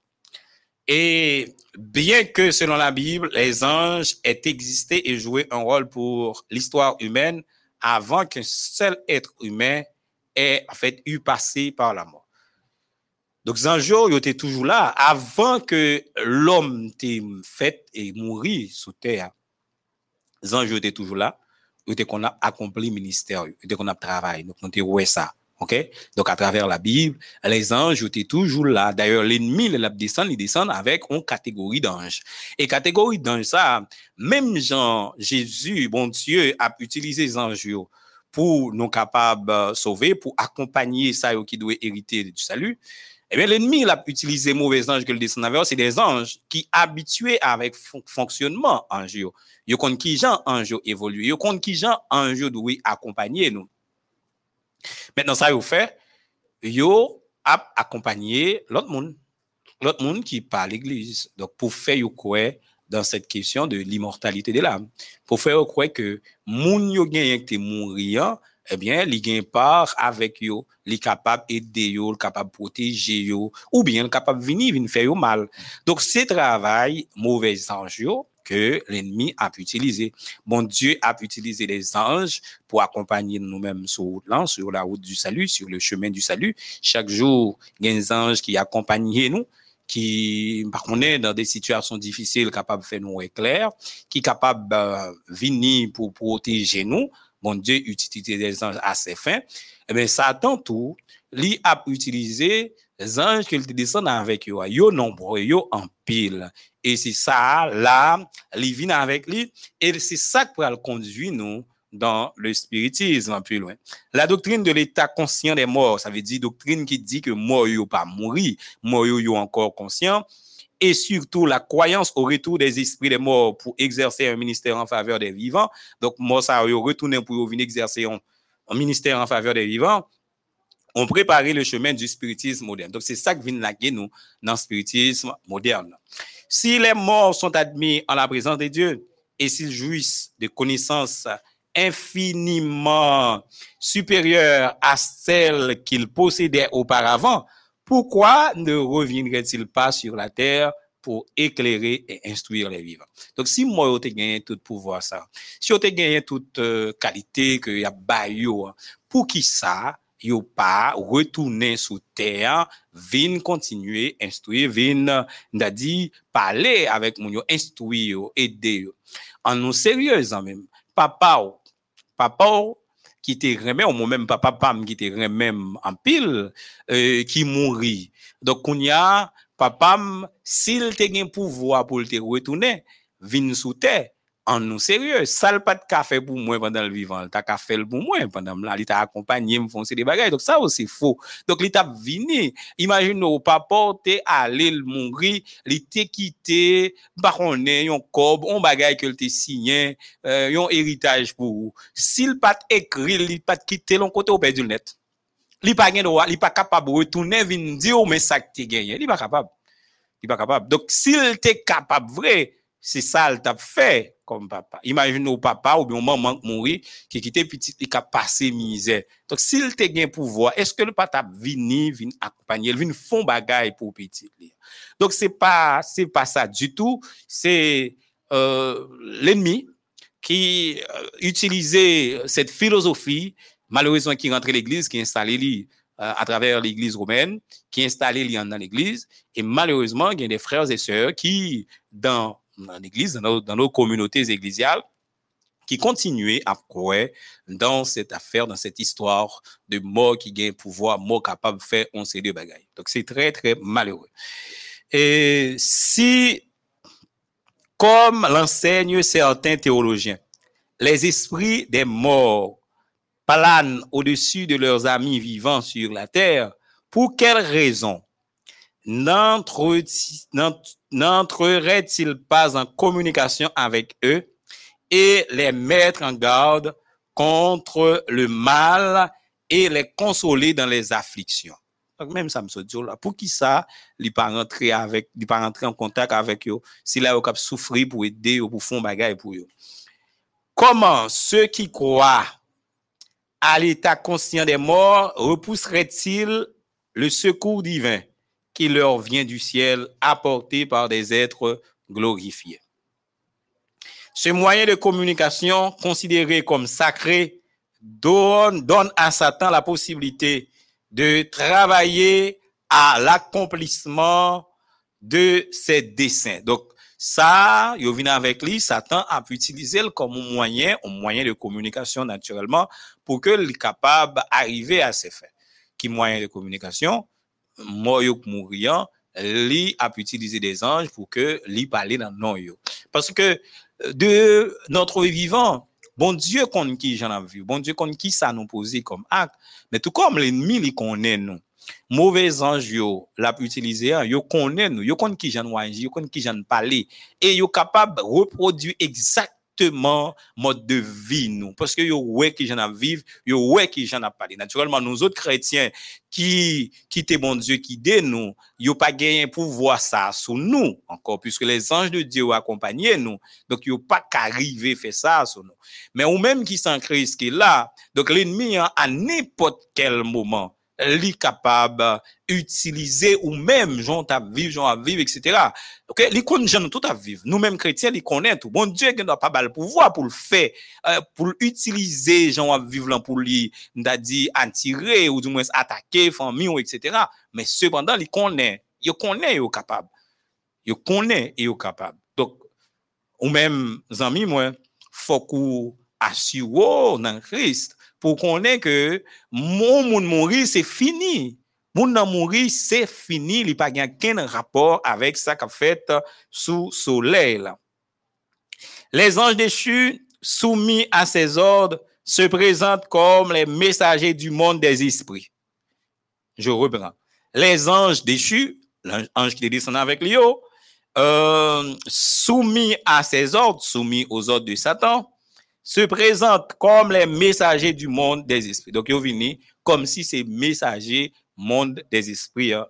Et bien que selon la Bible, les anges aient existé et joué un rôle pour l'histoire humaine avant qu'un seul être humain ait en fait eu passé par la mort. Donc, les anges, ils étaient toujours là avant que l'homme t'ait fait et mourir sous terre. Anges étaient toujours là. Ils étaient qu'on a accompli le ministère, ils étaient qu'on a travaillé. Donc, on était ouais ça. OK? Donc, à travers la Bible, les anges étaient toujours là. D'ailleurs, l'ennemi, il descend, il descend avec une catégorie d'anges. Et catégorie d'anges, ça, même Jean, Jésus, bon Dieu, a utilisé les anges pour nous capables de sauver, pour accompagner ça qui doit hériter du salut. Eh bien, l'ennemi, il a utilisé mauvais anges que le descend avec, c'est des anges qui habitués avec fon- fonctionnement ange. Yo compte qui Jean ange évolue. Yo compte qui Jean ange doit accompagner nous. Maintenant, ça yo fait, a accompagné l'autre monde. L'autre monde qui parle l'église. Donc, pour faire quoi dans cette question de l'immortalité de l'âme. Pour faire quoi que moun yo te mourir, eh bien, li gen part avec yo, li capable aider yo, capable protéger yo, ou bien capable venir venir faire mal. Donc, c'est travail mauvais ange yo que l'ennemi a pu utiliser. Bon Dieu a pu utiliser les anges pour accompagner nous-mêmes sur, sur la route du salut, sur le chemin du salut. Chaque jour, il y a des anges qui accompagnent nous, qui, par contre, est dans des situations difficiles, capables de faire nous éclairs, qui capable de venir pour protéger nous. Bon Dieu utilise des anges à ses fins. Eh bien, Satan, tout, lui a utilisé les anges qui descendent avec eux. Yo nombreux, yo en pile. Et c'est ça, là, il vient avec lui. Et c'est ça qui va le conduire nous dans le spiritisme plus loin. La doctrine de l'état conscient des morts, ça veut dire doctrine qui dit que mort yo pas mourir, mort yo encore conscient. Et surtout la croyance au retour des esprits des morts pour exercer un ministère en faveur des vivants. Donc, moi, ça yo retourner pour exercer un, un ministère en faveur des vivants on préparait le chemin du spiritisme moderne. Donc, c'est ça qui vient laguer nous dans le spiritisme moderne. Si les morts sont admis en la présence de Dieu et s'ils jouissent de connaissances infiniment supérieures à celles qu'ils possédaient auparavant, pourquoi ne reviendraient-ils pas sur la terre pour éclairer et instruire les vivants? Donc, si moi, j'ai gagné tout pouvoir ça, si j'ai gagné toute euh, qualité que y a bayo, pour qui ça, yo pas retourner sous terre, vin continuer instruire, vin n'a dit parler avec mon yo, instruire aider. En nous sérieux en même. Papa, papa qui te remet, ou moi-même papa pam qui te remet en pile, euh, qui mourit. Donc, on y a, papa, s'il te gen pouvoir pour te retourner, vin sous terre, en nous sérieux, ça le pas de café pour moi pendant le vivant, t'as café pour moi pendant là, il t'a accompagné, me foncer des bagages. Donc ça aussi faux. Donc il t'a vini, imagine au papa t'es allé le mourir, il t'a quitté, par on est yon cob, on bagage que t'es signé, euh, yon héritage pour. S'il pas écrit, il pas quitté l'on côté au perdu le net. Il pas gen droit, il pas capable de retourner vinn dire mais ça que t'es gagné, il pas capable. Il pas capable. Donc s'il t'est capable vrai, se sal tap fe kom papa. Imagine ou papa ou bi ou maman mouri ki kite pitit li ka pase mize. Tok sil te gen pouvoa, eske le pa tap vini, vini akopanye, vini fon bagay pou pitit li. Dok se pa, se pa sa du tout, se euh, l'enmi ki euh, utilize set filosofi, malorezon ki rentre l'eglise, ki installe li euh, a traver l'eglise romen, ki installe li an nan l'eglise, e malorezman gen de frères et sœurs ki dan dans l'église, dans nos, communautés ecclésiales, qui continuaient à croire dans cette affaire, dans cette histoire de mort qui gagne pouvoir, mort capable de faire on sait de bagailles. Donc c'est très, très malheureux. Et si, comme l'enseignent certains théologiens, les esprits des morts planent au-dessus de leurs amis vivants sur la terre, pour quelle raison n'entrerait-il pas en communication avec eux et les mettre en garde contre le mal et les consoler dans les afflictions? Donc, même ça me se dit pour qui ça, il pas rentrer avec, pas rentrer en contact avec eux, si là, ils souffrir pour aider ou pour faire bagaille pour eux? Comment ceux qui croient à l'état conscient des morts repousseraient-ils le secours divin? Qui leur vient du ciel apporté par des êtres glorifiés? Ce moyen de communication considéré comme sacré donne, à Satan la possibilité de travailler à l'accomplissement de ses desseins. Donc, ça, il vient avec lui, Satan a pu utiliser comme moyen, un moyen de communication naturellement, pour que soit capable d'arriver à ses fins. Qui moyen de communication? Moi, mourant, lui a pu utiliser des anges pour que lui parle dans non Parce que de notre vivant, Bon Dieu qu'on qui j'en ai vu, bon Dieu qu'on qui ça nous posé comme acte, mais tout comme l'ennemi il connaît nous. Mauvais ange yo l'a utilisé, yo connaît nous, yo connaît qui j'en agir, yo connaît qui j'en parler et yo capable reproduire exactement mode de vie nous. Parce que yo ouais qui j'en a vivre yo ouais qui j'en a parlé naturellement nous autres chrétiens qui qui était bon Dieu qui dé nous yo pas gagné pouvoir ça sur nous encore puisque les anges de Dieu accompagné nous. Donc yo pas qu'arriver faire ça sur nous. Mais ou même qui sans Christ qui est là donc l'ennemi à n'importe quel moment li kapab utilize ou mèm jan tap viv, jan ap viv, etc. Okay? Li kon jan nou tout ap viv. Nou mèm kretien li konen tout. Bon Dje gen do ap ap al pouvoi pou l'fè, euh, pou l'utilize jan ap viv lan pou li, nda di, antire ou di mwen atake, fami ou etc. Men sepandan li konen. Yo konen yo kapab. Yo konen yo kapab. Dok, ou mèm zami mwen, fok ou asyo nan Christ pour qu'on ait que mon monde mourir, c'est fini. Mon nan c'est fini. Il n'y a pas aucun rapport avec ça qu'a fait sous soleil. Les anges déchus, soumis à ses ordres, se présentent comme les messagers du monde des esprits. Je reprends. Les anges déchus, l'ange qui est descendu avec lui, euh, soumis à ses ordres, soumis aux ordres de Satan, se présentent comme les messagers du monde des esprits. Donc, ils viennent comme si c'est messagers monde des esprits. Hein,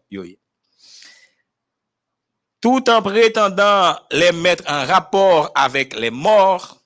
Tout en prétendant les mettre en rapport avec les morts,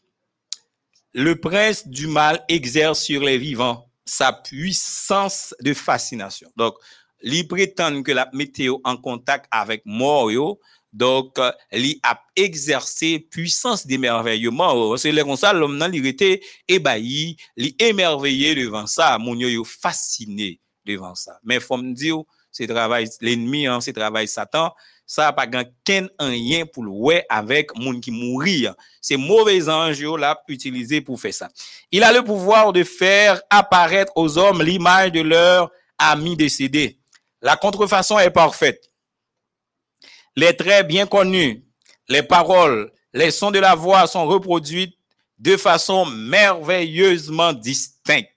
le prince du mal exerce sur les vivants sa puissance de fascination. Donc, il prétend que la météo en contact avec mort, Donk euh, li ap egzerse puissance di merveyouman. Se le konsal, lom nan li rete ebayi, li emerveye devan sa, moun yo yo fasine devan sa. Men fom di yo, se travay l'enmi, an, se travay satan, sa pa gan ken an yen pou lwe avèk moun ki mouri. An. Se mouvez anj yo la ap utilize pou fè sa. Il a le pouvoir de fèr aparètre aux hommes l'imaj de leur ami décédé. La contrefaçon est parfaite. Les traits bien connus, les paroles, les sons de la voix sont reproduits de façon merveilleusement distincte.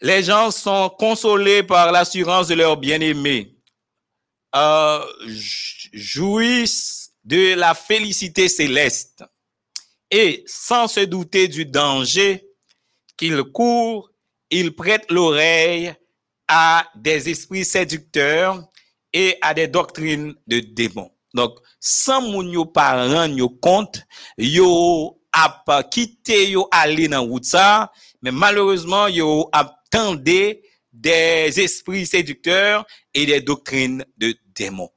Les gens sont consolés par l'assurance de leur bien-aimé, euh, jouissent de la félicité céleste et sans se douter du danger qu'ils courent, ils prêtent l'oreille à des esprits séducteurs et à des doctrines de démons. Donc, sans moun yo yo compte, yo a quitté yo aller dans route ça, mais malheureusement yo attendé des esprits séducteurs et des doctrines de démons.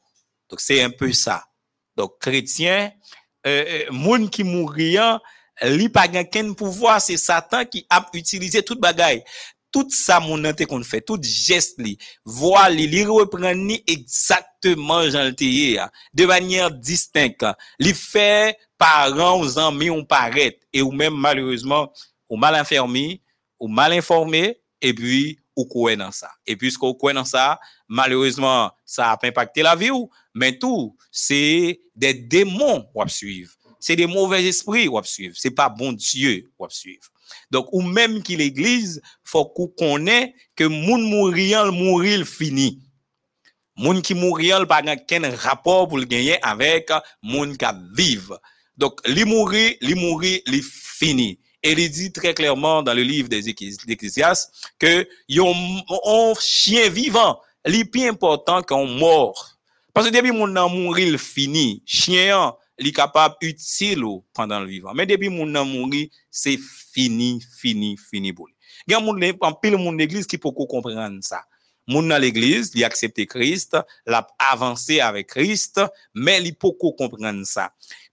Donc c'est un peu ça. Donc chrétien, euh, euh moun qui mourriant, li pas gain pouvoir, c'est Satan qui a utilisé toute bagaille tout sa moun nan te kon fè, tout jest li, vwa li, li repren ni eksaktman jan lte ye ya, de banyer distink, li fè paran ou zanmi ou paret, e ou men malourezman, ou mal enfermi, ou mal informe, e pi ou kwen nan sa. E pi skou kwen nan sa, malourezman, sa ap impacte la vi ou, men tou, se de demon wap suiv, se de mouvez espri wap suiv, se pa bon dieu wap suiv. Donc, ou même qui l'église, faut qu'on connaisse que moun mouriant, mourir fini. Moun qui mouriant, pas aucun rapport pour le gagner avec moun qui vivre. Donc, li mourir, li mourir, li fini. Et il dit très clairement dans le livre des Ecclésiastes que un chien vivant, est plus important qu'un mort. Parce que depuis mon amour mourir, fini. Chien, il est capable utile pendant le vivant. Mais depuis mon amour mourir, c'est fini, fini, fini pour lui. Il y a un pile monde l'église qui peut comprendre ça. Moun dans l'église, il accepté Christ, l'a avancé avec Christ, mais il peut comprendre ça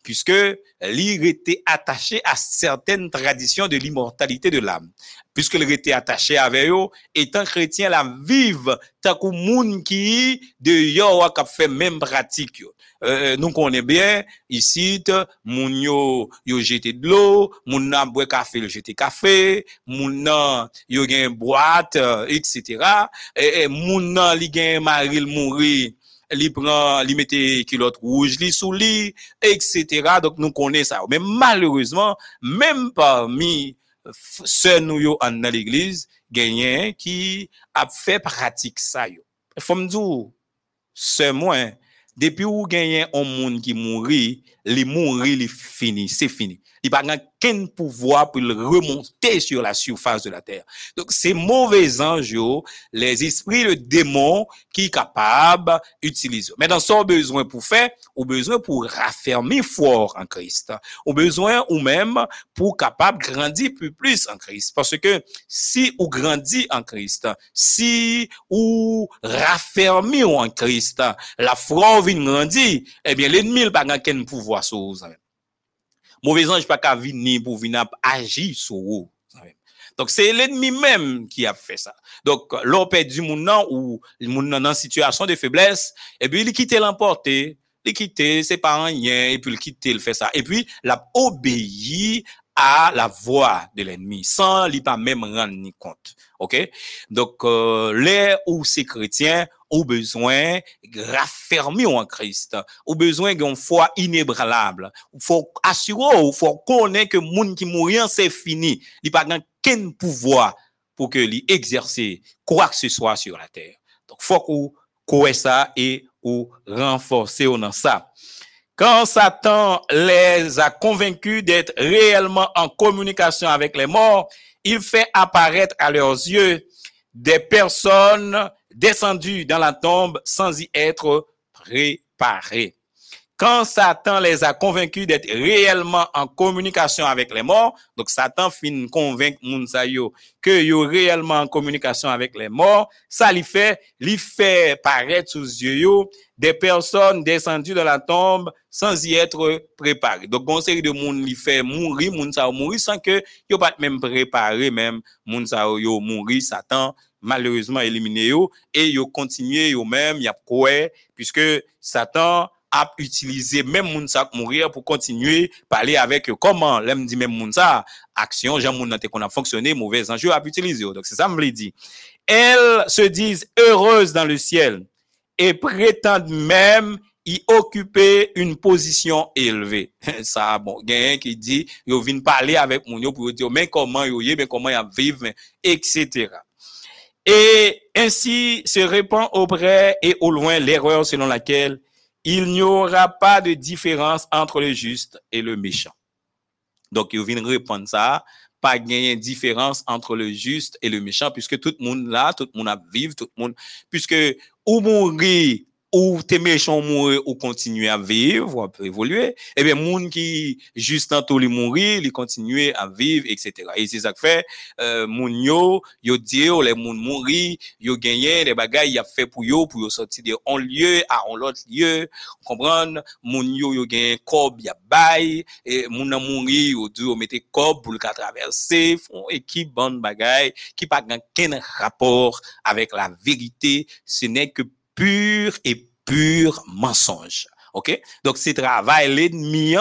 puisque il était attaché à certaines traditions de l'immortalité de l'âme. Puisqu'il était attaché avec eux, étant chrétien, la vive, tant que moun qui de yo a fait même pratique. Euh, nous connaissons bien, ici, moun yo, yo jeté de l'eau, moun nan boit café, le jeté café, moun nan yo gen boîte, etc. Et, et moun nan li gen maril mouri, li prend, li mette culotte rouge, li sous etc. Donc, nous connaissons ça. Mais malheureusement, même parmi ceux nous yo en dans l'église, gagnent qui a fait pratique ça yo. Faut me dire, c'est moi, depuis où gagnent un monde qui mourit, les mourir, les fini, c'est fini. Il n'y a pas aucun pouvoir pour le remonter sur la surface de la terre. Donc, ces mauvais anges, les esprits, le démon, qui est capable d'utiliser. Mais dans son besoin pour faire, ou besoin pour raffermir fort en Christ. Ou besoin ou même pour capable grandir plus plus en Christ. Parce que si ou grandit en Christ, si ou raffermir en Christ, la foi vient grandir, eh bien, l'ennemi n'a pas aucun pouvoir sur vous. Mauvais ange pas qu'à venir pour venir agir sur vous. Donc, c'est l'ennemi même qui a fait ça. Donc, l'on du monde ou le monde dans situation de faiblesse, et puis il quitte l'emporter, il quitte, c'est pas rien, et puis il quitte, il fait ça. Et puis, l'a obéi à la voix de l'ennemi, sans lui pas même rendre ni compte. OK? Donc, euh, les ou ces chrétiens ont besoin raffermir en Christ, ont besoin d'une foi inébranlable. Il faut assurer, il faut connaître que monde qui mourit, c'est fini. Il n'y a pas aucun pouvoir pour que lui exercer quoi que ce soit sur la terre. Donc, faut qu'on connaisse ça et ou ça. Quand Satan les a convaincus d'être réellement en communication avec les morts, il fait apparaître à leurs yeux des personnes descendues dans la tombe sans y être préparées. Quand Satan les a convaincus d'être réellement en communication avec les morts, donc Satan finit convaincre Mounsayo que yo réellement en communication avec les morts, ça lui fait, lui fait paraître sous yeux des personnes descendues dans la tombe sans y être préparées. Donc, bon série de monde lui fait mourir, moun mourir sans que yo pas même préparé même moun yo mourir, Satan malheureusement éliminé yo et yo continuer yo même y a quoi? Puisque Satan a utilisé même Mounsa mourir pour continuer parler avec eux. Comment? L'aime dit même Mounsa action Jean Moun qu'on a fonctionné mauvais enjeu a utilisé. Donc c'est ça me l'a dit. Elles se disent heureuses dans le ciel et prétendent même y occuper une position élevée. (laughs) Ça, bon, gain qui dit, yo vient parler avec mon yo pour dire, mais comment yo mais comment y vivre, etc. Et ainsi se répand auprès et au loin l'erreur selon laquelle il n'y aura pas de différence entre le juste et le méchant. Donc, il vient répondre ça, pas gagner différence entre le juste et le méchant, puisque tout le monde là, tout le monde a vivre, tout le monde, puisque ou mourir ou te mechon mouri ou kontinue a viv, ou ap evolue, eh ebe moun ki just an to li mouri, li kontinue a viv, etc. E se sak fe, euh, moun yo, yo diyo, le moun mouri, yo genyen, le bagay ya fe pou yo, pou yo soti de on liye, a on lot liye, kompran, moun yo yo genyen kob ya bay, e moun nan mouri, yo diyo mette kob pou lka traverse, fon ekip ban bagay, ki pa gen ken rapor avek la verite, se nek ke pur et pur mensonge. OK? Donc, c'est travail l'ennemi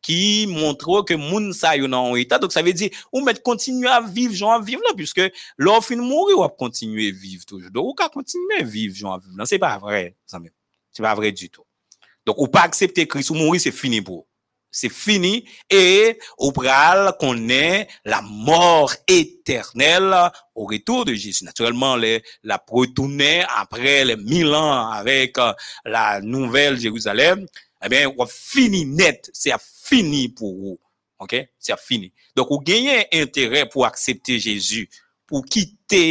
qui montre que moun sa yon en état. Donc, ça veut dire, ou mettre continuer à vivre, genre à vivre là, puisque l'offre fin mourir, ou à continuer à vivre toujours. Donc, ou qu'à continuer à vivre, genre à vivre là. C'est pas vrai, ça C'est pas vrai du tout. Donc, ou pas accepter Christ ou mourir, c'est fini pour c'est fini et au pral connaît la mort éternelle au retour de Jésus. Naturellement, les, la retourner après les mille ans avec euh, la nouvelle Jérusalem, eh bien, on fini net, c'est fini pour vous. OK? C'est fini. Donc, vous gagnez intérêt pour accepter Jésus, pou kite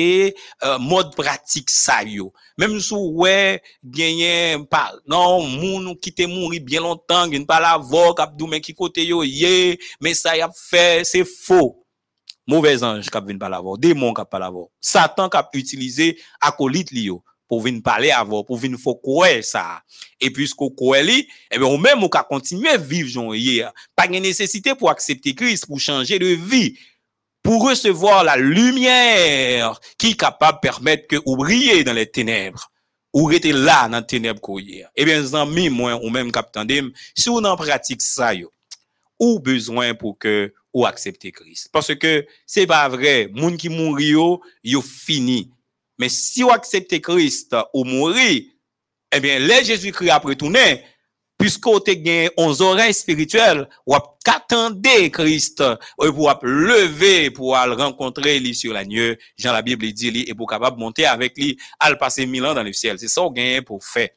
uh, mod pratik sa yo. Mem sou we genyen pa, nan moun nou kite moun ri bien lontan, gen pa la vok ap dou men ki kote yo ye, men sa yap fe, se fo. Mouvez anj kap vin pa la vok, demon kap pa la vok. Satan kap utilize akolit li yo. pou vin pale avon, pou vin fò kouè sa. E pwisko kouè li, ebe ou mèm ou ka kontinue viv joun yè. Pa gen nesesite pou aksepte kris, pou chanje de vi. Pour recevoir la lumière qui est capable de permettre que vous brillez dans les ténèbres. Ou rester là dans les ténèbres hier. Eh bien, amis, moi, ou même capitaine si on en pratique ça, ou besoin pour que ou accepter Christ. Parce que c'est pas vrai, moun qui mourit yo, yo fini. Mais si vous acceptez Christ ou mourir, eh bien, les Jésus-Christ après retourner, puisque vous avez 11 oreilles spirituelles, vous attendez Christ pour lever pour aller rencontrer lui sur l'agneau. Jean la Bible dit lui et pour capable monter avec lui, aller passer mille ans dans le ciel. C'est ça vous gagnez pour faire.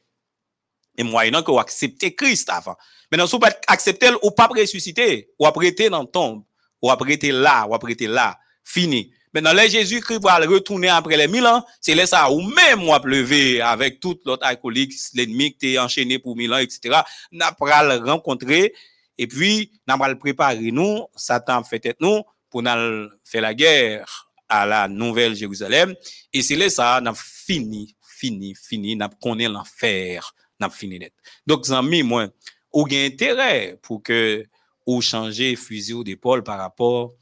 Et moyennant que vous acceptez Christ avant. Maintenant, si vous pas accepter ou pas ressusciter, ou prêter dans le tombe, ou prêter là, ou prêter là, fini. Maintenant, là, Jésus-Christ va retourner après les mille ans, c'est là ça, ou même moi lever avec tout l'autre alcoolique, l'ennemi qui est enchaîné pour mille ans, etc. N'a pas le rencontrer, et puis, n'a pas le préparer nous, Satan fait tête nous, pour nous faire la guerre à la nouvelle Jérusalem, et c'est là ça, n'a fini, fini, fini, n'a connaît l'enfer, n'a fini net. Donc, amis, moi, ou gain intérêt pour que, ou changer fusil d'épaule par rapport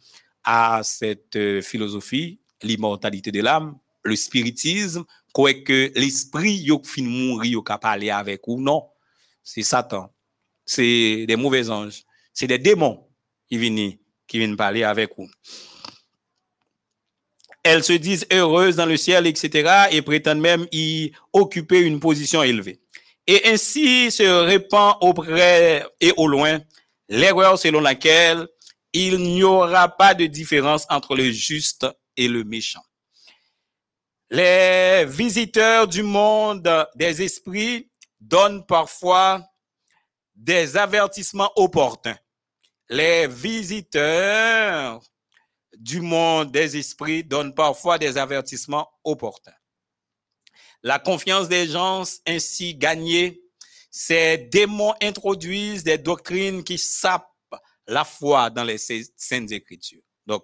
à cette euh, philosophie, l'immortalité de l'âme, le spiritisme, quoi que l'esprit yo fin mourir yo parler avec ou non. C'est Satan. C'est des mauvais anges. C'est des démons qui viennent qui viennent parler avec vous. Elles se disent heureuses dans le ciel, etc., et prétendent même y occuper une position élevée. Et ainsi se répand auprès et au loin l'erreur selon laquelle il n'y aura pas de différence entre le juste et le méchant. Les visiteurs du monde des esprits donnent parfois des avertissements opportuns. Les visiteurs du monde des esprits donnent parfois des avertissements opportuns. La confiance des gens ainsi gagnée, ces démons introduisent des doctrines qui sapent la foi dans les saintes écritures. Donc,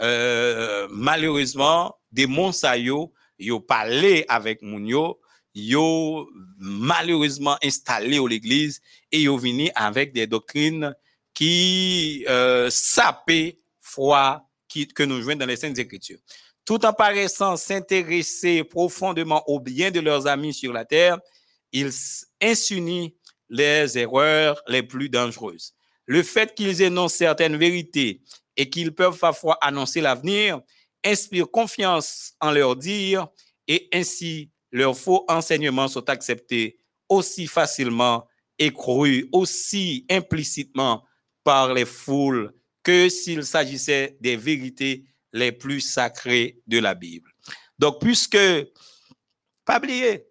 euh, malheureusement, des monsaillots, yo parlé avec Mounio, yo malheureusement installé au l'église et yo venu avec des doctrines qui euh, sapaient foi que nous jouons dans les saintes écritures. Tout en paraissant s'intéresser profondément au bien de leurs amis sur la terre, ils insunient les erreurs les plus dangereuses. Le fait qu'ils énoncent certaines vérités et qu'ils peuvent parfois annoncer l'avenir inspire confiance en leur dire et ainsi leurs faux enseignements sont acceptés aussi facilement et crus aussi implicitement par les foules que s'il s'agissait des vérités les plus sacrées de la Bible. Donc, puisque, pas oublier,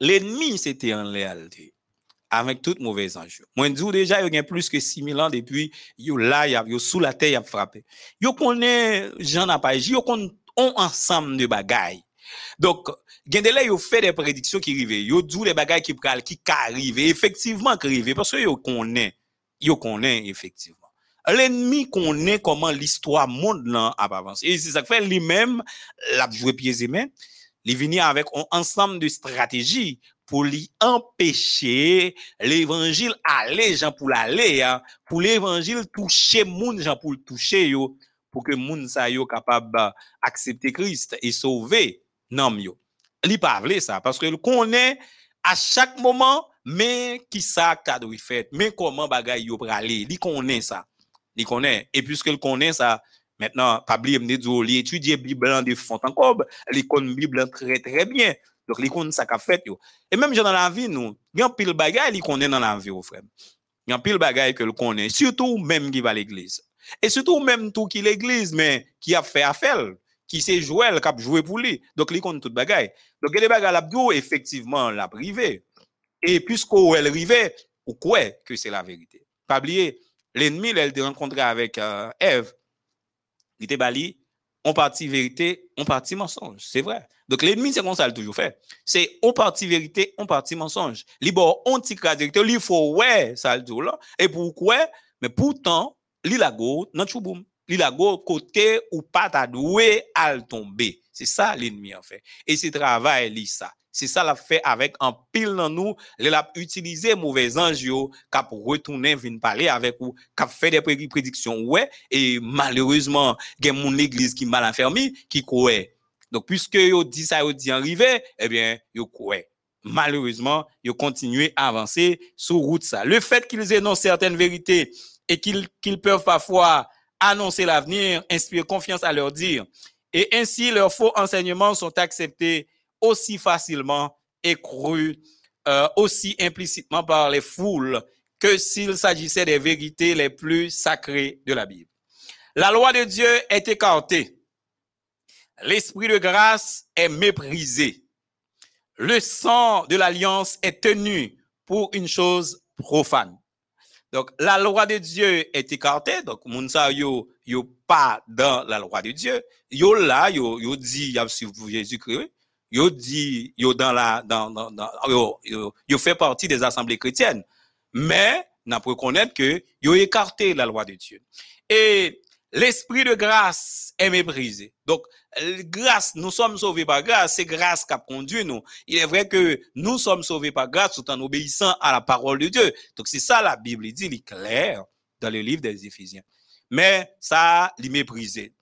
l'ennemi, c'était en réalité avec toute mauvaise enjeu. Moi, je dis déjà, il y a plus que 6000 ans depuis, yo là, yo sous la terre, il a frappé. Yo connaît, ai pas, yo connaît on ensemble de bagailles. Donc, là, yo fait des prédictions qui arrivent. Yo dit les bagailles qui arrivent, effectivement qui arrivent, parce que yo connaît, yo connaît effectivement. L'ennemi connaît comment l'histoire monde là a avancé. Et c'est ça que fait lui-même, l'a joué pieds et mains, il vient avec un ensemble de stratégies pour lui empêcher l'évangile aller gens pour l'aller hein, pour l'évangile toucher moun gens pour le toucher yo pour que moun sa yo capable accepter Christ et sauver non yo. Li pas ça parce que il connaît à chaque moment mais qui ça cadre fait mais comment bagay yo aller il connaît ça il connaît. Et puisque il connaît ça maintenant pas oublier me dire étudier Bible de fond encore il connaît Bible très très bien Dok li kon sa ka fet yo. E menm jan nan la vi nou, yon pil bagay li konen nan la vi yo frem. Yon pil bagay ke l konen. Surtou menm ki va l'eglise. E surtout menm tou ki l'eglise men ki ap fe afel. Ki se jwel kap jwe pou li. Dok li konen tout bagay. Dok gede bagay la biyo efektiveman la prive. E pwisko el rive, ou kwe ke se la verite. Pabliye, l'enmi lel te renkontre avek Ev. Euh, li te bali, on partit vérité, on partit mensonge. C'est vrai. Donc l'ennemi, c'est comme ça, il toujours fait. C'est on partit vérité, on partit mensonge. Libre, on tire la vérité, il faut ouais, ça le tout là. Et pourquoi? Mais pourtant, il a go, non chouboum. Il a côté ou pas ta doué à. C'est ça l'ennemi en fait. Et c'est travail, ça. C'est ça l'a fait avec un pile dans nous, il a utilisé mauvais qui pour retourner venir parler avec vous, qui fait des prédictions et malheureusement, a mon église qui mal enfermé qui croit. Donc puisque yo dit ça yo dit arrivé, eh bien, yo croit. Malheureusement, yo continué à avancer sur route ça. Le fait qu'ils énoncent certaines vérités et qu'ils peuvent parfois annoncer l'avenir, inspire confiance à leur dire et ainsi leurs faux enseignements sont acceptés aussi facilement et cru euh, aussi implicitement par les foules que s'il s'agissait des vérités les plus sacrées de la Bible. La loi de Dieu est écartée. L'esprit de grâce est méprisé. Le sang de l'alliance est tenu pour une chose profane. Donc, la loi de Dieu est écartée. Donc, Mounsa, yo, yo pas dans la loi de Dieu. Yo là, yo, yo dit, y a Jésus-Christ yo dit yo fait partie des assemblées chrétiennes mais n'a pas reconnaître que yo écarté la loi de Dieu. Et l'esprit de grâce est méprisé. Donc grâce nous sommes sauvés par grâce c'est grâce qui a conduit nous. Il est vrai que nous sommes sauvés par grâce tout en obéissant à la parole de Dieu. Donc c'est ça la Bible dit il est clair dans le livre des Éphésiens. Mais ça il méprisé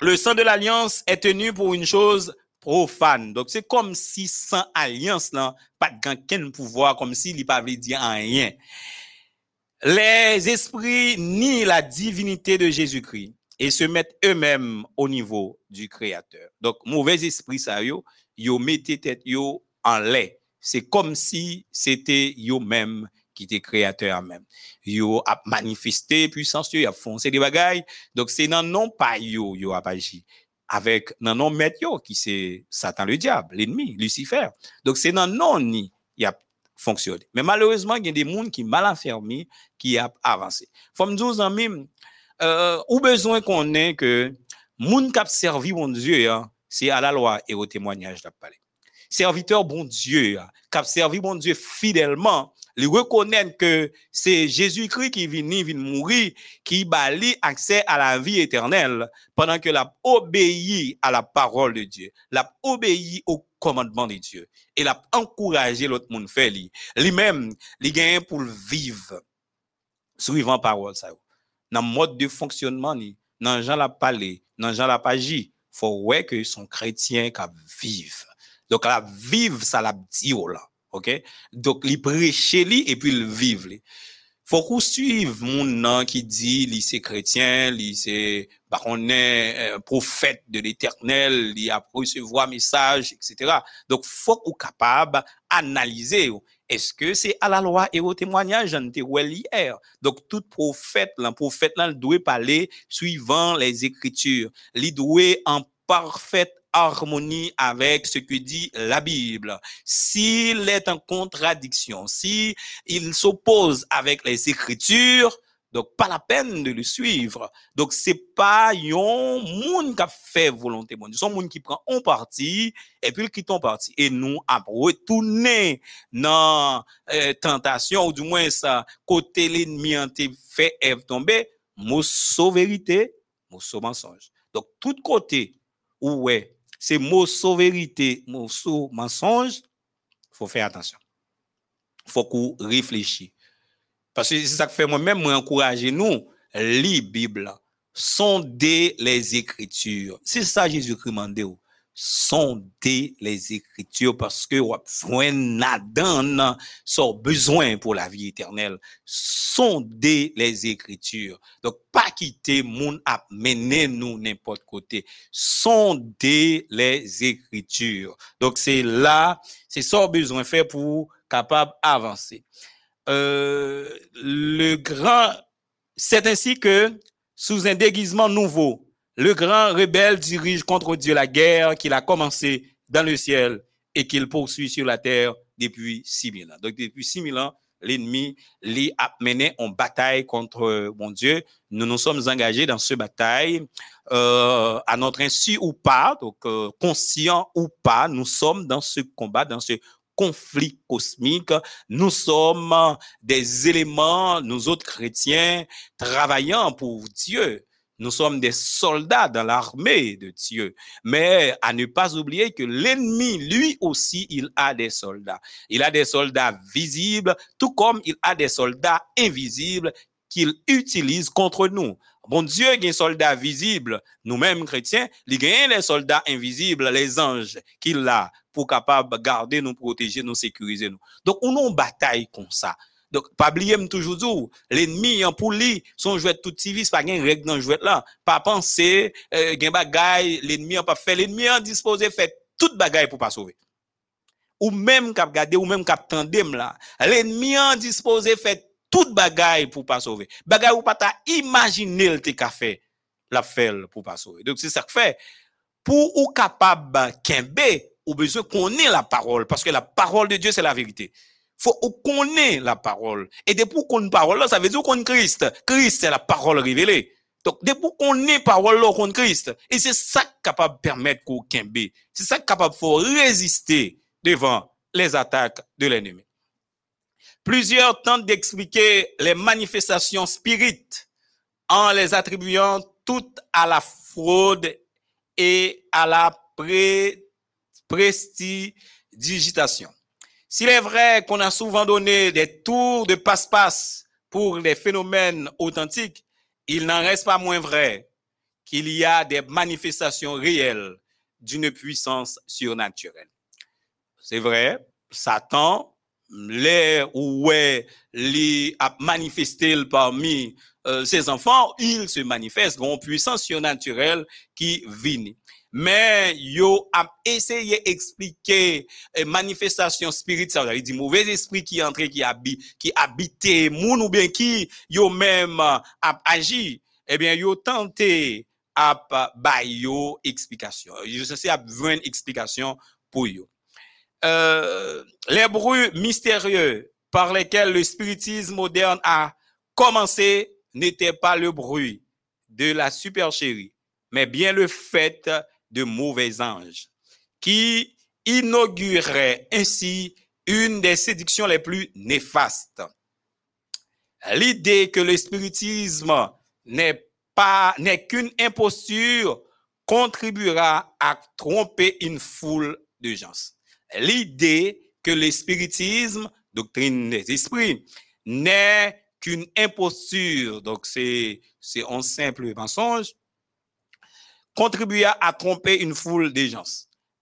le sang de l'alliance est tenu pour une chose profane. Donc, c'est comme si sans alliance, là, pas de pouvoir, comme s'il n'y pas dire rien. Les esprits nient la divinité de Jésus-Christ et se mettent eux-mêmes au niveau du Créateur. Donc, mauvais esprit, ça, yo, yo mettez tête yo en lait. C'est comme si c'était yo-même ki te kreator men. Yo ap manifeste, puissance yo, yo ap fonse de bagay, dok se nan non pa yo, yo ap aji. Avèk nan non met yo, ki se Satan le diable, l'ennemi, Lucifer. Dok se nan non ni, yo ap fonksyone. Men malouzman gen de moun ki mal anfermi, ki ap avanse. Fom djouz nan mim, euh, ou bezwen konen ke moun kap servi moun zye, se a la lwa e o temwanyaj la pale. Serviteur bon Dieu, qui a servi mon Dieu fidèlement, ils reconnaissent que c'est Jésus-Christ qui vient, vient mourir, qui bali accès à la vie éternelle, pendant que l'a obéi à la parole de Dieu, l'a obéi au commandement de Dieu, et l'a encouragé l'autre monde faire Lui-même, il gagne pour vivre, suivant parole ça. Dans le mode de fonctionnement, dans Jean l'a parlé, dans Jean l'a agi, faut ouais que son chrétien qui vivre. Donc, la vivre, ça l'a dit, là. OK? Donc, il prêche lui et puis il vive lui. Faut qu'on suive mon nom qui dit, lui c'est chrétien, lui c'est, bah, on est euh, prophète de l'éternel, il a recevoir message, etc. Donc, faut qu'on capable analyser. Est-ce que c'est à la loi et au témoignage, étais hier? Donc, tout prophète, le prophète, là, doit parler suivant les écritures. Il doit en parfaite harmonie avec ce que dit la Bible. S'il est en contradiction, si il s'oppose avec les Écritures, donc pas la peine de le suivre. Donc c'est pas un monde qui a fait volonté bon Dieu, monde qui prend un parti et puis il quitte parti et nous à retourner dans euh, tentation ou du moins ça côté l'ennemi fait tomber, mot vérité, mot mensonge. Donc tout côté ouais c'est mot vérité, mot mensonge, faut faire attention. Faut qu'on réfléchisse. Parce que c'est ça que fait moi-même, moi encourager nous, lire Bible, sonder les Écritures. C'est ça Jésus-Christ m'a dit sonder les Écritures parce que besoin nadan son besoin pour la vie éternelle. Sonder les Écritures. Donc, pas quitter moun à mener nous n'importe côté. Sonder les Écritures. Donc, c'est là, c'est ça besoin faire pour capable avancer. Euh, le grand, c'est ainsi que, sous un déguisement nouveau, le grand rebelle dirige contre Dieu la guerre qu'il a commencé dans le ciel et qu'il poursuit sur la terre depuis 6000 ans. Donc, depuis 6000 ans, l'ennemi lui a mené en bataille contre mon Dieu. Nous nous sommes engagés dans ce bataille euh, à notre insu ou pas, donc euh, conscient ou pas, nous sommes dans ce combat, dans ce conflit cosmique. Nous sommes des éléments, nous autres chrétiens, travaillant pour Dieu. Nous sommes des soldats dans l'armée de Dieu. Mais à ne pas oublier que l'ennemi, lui aussi, il a des soldats. Il a des soldats visibles, tout comme il a des soldats invisibles qu'il utilise contre nous. Bon Dieu a des soldats visibles, nous-mêmes chrétiens, il a les soldats invisibles, les anges qu'il a pour capable garder nous, protéger nous, sécuriser nous. Donc, on a une bataille comme ça. Donc, pas oublier toujours, l'ennemi, en pour lui, son jouet tout civil, c'est pas une règle dans jouet là. Pas penser, euh, bagay, l'ennemi a pas fait, l'ennemi a disposé fait toute bagaille pour pas sauver. Ou même cap garder, ou même cap tandem là. L'ennemi a disposé fait toute bagaille pour pas sauver. Bagaille ou pas ta imaginer le ka fait, la fait pour pas sauver. Donc, c'est ça que fait. Pour ou capable kembe, ou besoin qu'on ait la parole, parce que la parole de Dieu, c'est la vérité faut qu'on ait la parole. Et depuis qu'on ait parole, ça veut dire qu'on Christ. Christ, c'est la parole révélée. Donc, depuis qu'on ait parole qu'on Christ. Et c'est ça capable de permettre qu'on kembe. C'est ça capable de résister devant les attaques de l'ennemi. Plusieurs tentent d'expliquer les manifestations spirites en les attribuant toutes à la fraude et à la prestidigitation. S'il est vrai qu'on a souvent donné des tours de passe-passe pour les phénomènes authentiques, il n'en reste pas moins vrai qu'il y a des manifestations réelles d'une puissance surnaturelle. C'est vrai, Satan, les ou les a manifesté parmi euh, ses enfants, il se manifeste une puissance surnaturelle qui vient mais yo a essayé d'expliquer eh, manifestation spirituelle, ça dire mauvais esprit qui entre, qui habite, qui habite ou bien qui yo même a agi, eh bien yo tenté à ba yo explication. Je sais a besoin explication pour yo. Euh, les bruits mystérieux par lesquels le spiritisme moderne a commencé n'étaient pas le bruit de la supercherie, mais bien le fait de mauvais anges, qui inaugurait ainsi une des séductions les plus néfastes. L'idée que le spiritisme n'est pas, n'est qu'une imposture contribuera à tromper une foule de gens. L'idée que le spiritisme, doctrine des esprits, n'est qu'une imposture, donc c'est, c'est un simple mensonge, contribua à tromper une foule de.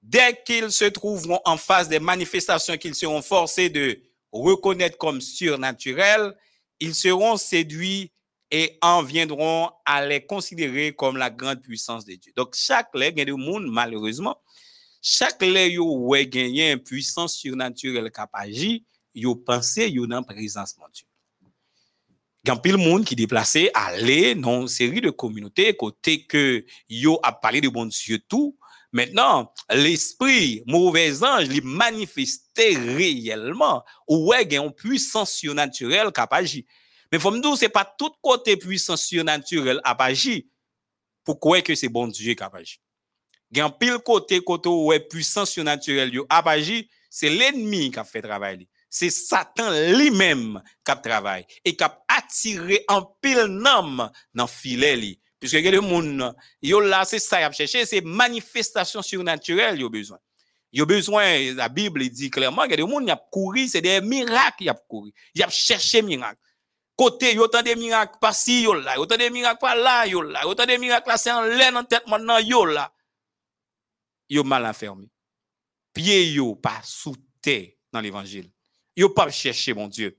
Dès qu'ils se trouveront en face des manifestations qu'ils seront forcés de reconnaître comme surnaturelles, ils seront séduits et en viendront à les considérer comme la grande puissance de Dieu. Donc, chaque lègue du monde, malheureusement, chaque lègue a une puissance surnaturelle qui agit, yo pensé yo dans présence de Dieu. gen pil moun ki deplase ale nan seri de kominote kote ke yo ap pale de bon dieu tou. Mètnen, l'esprit mouvez anj li manifestè reyelman ou wè gen yon pwisansyon naturel kap aji. Men fòm nou se pa tout kote pwisansyon naturel ap aji pou kwe ke se bon dieu kap aji. Gen pil kote kote ou wè pwisansyon naturel yo ap aji, se l'enmi kap fè travay li. C'est Satan lui-même qui travaille et qui a attiré en pile nom dans filet li. Puisque le monde, yo là, c'est ça a cherché, c'est manifestation surnaturelle yo besoin. Yo besoin, la Bible dit clairement, y a des gens qui a couru, c'est des miracles qui a couru. Il a cherché miracles. Côté, yo tant des miracles par ci, yo là, yo tant des miracles par là, yo là, yo tant des miracles là, c'est en l'air en tête maintenant, yo là. Yo mal enfermé. Pied yo pas sous terre dans l'évangile a pas cherché mon Dieu.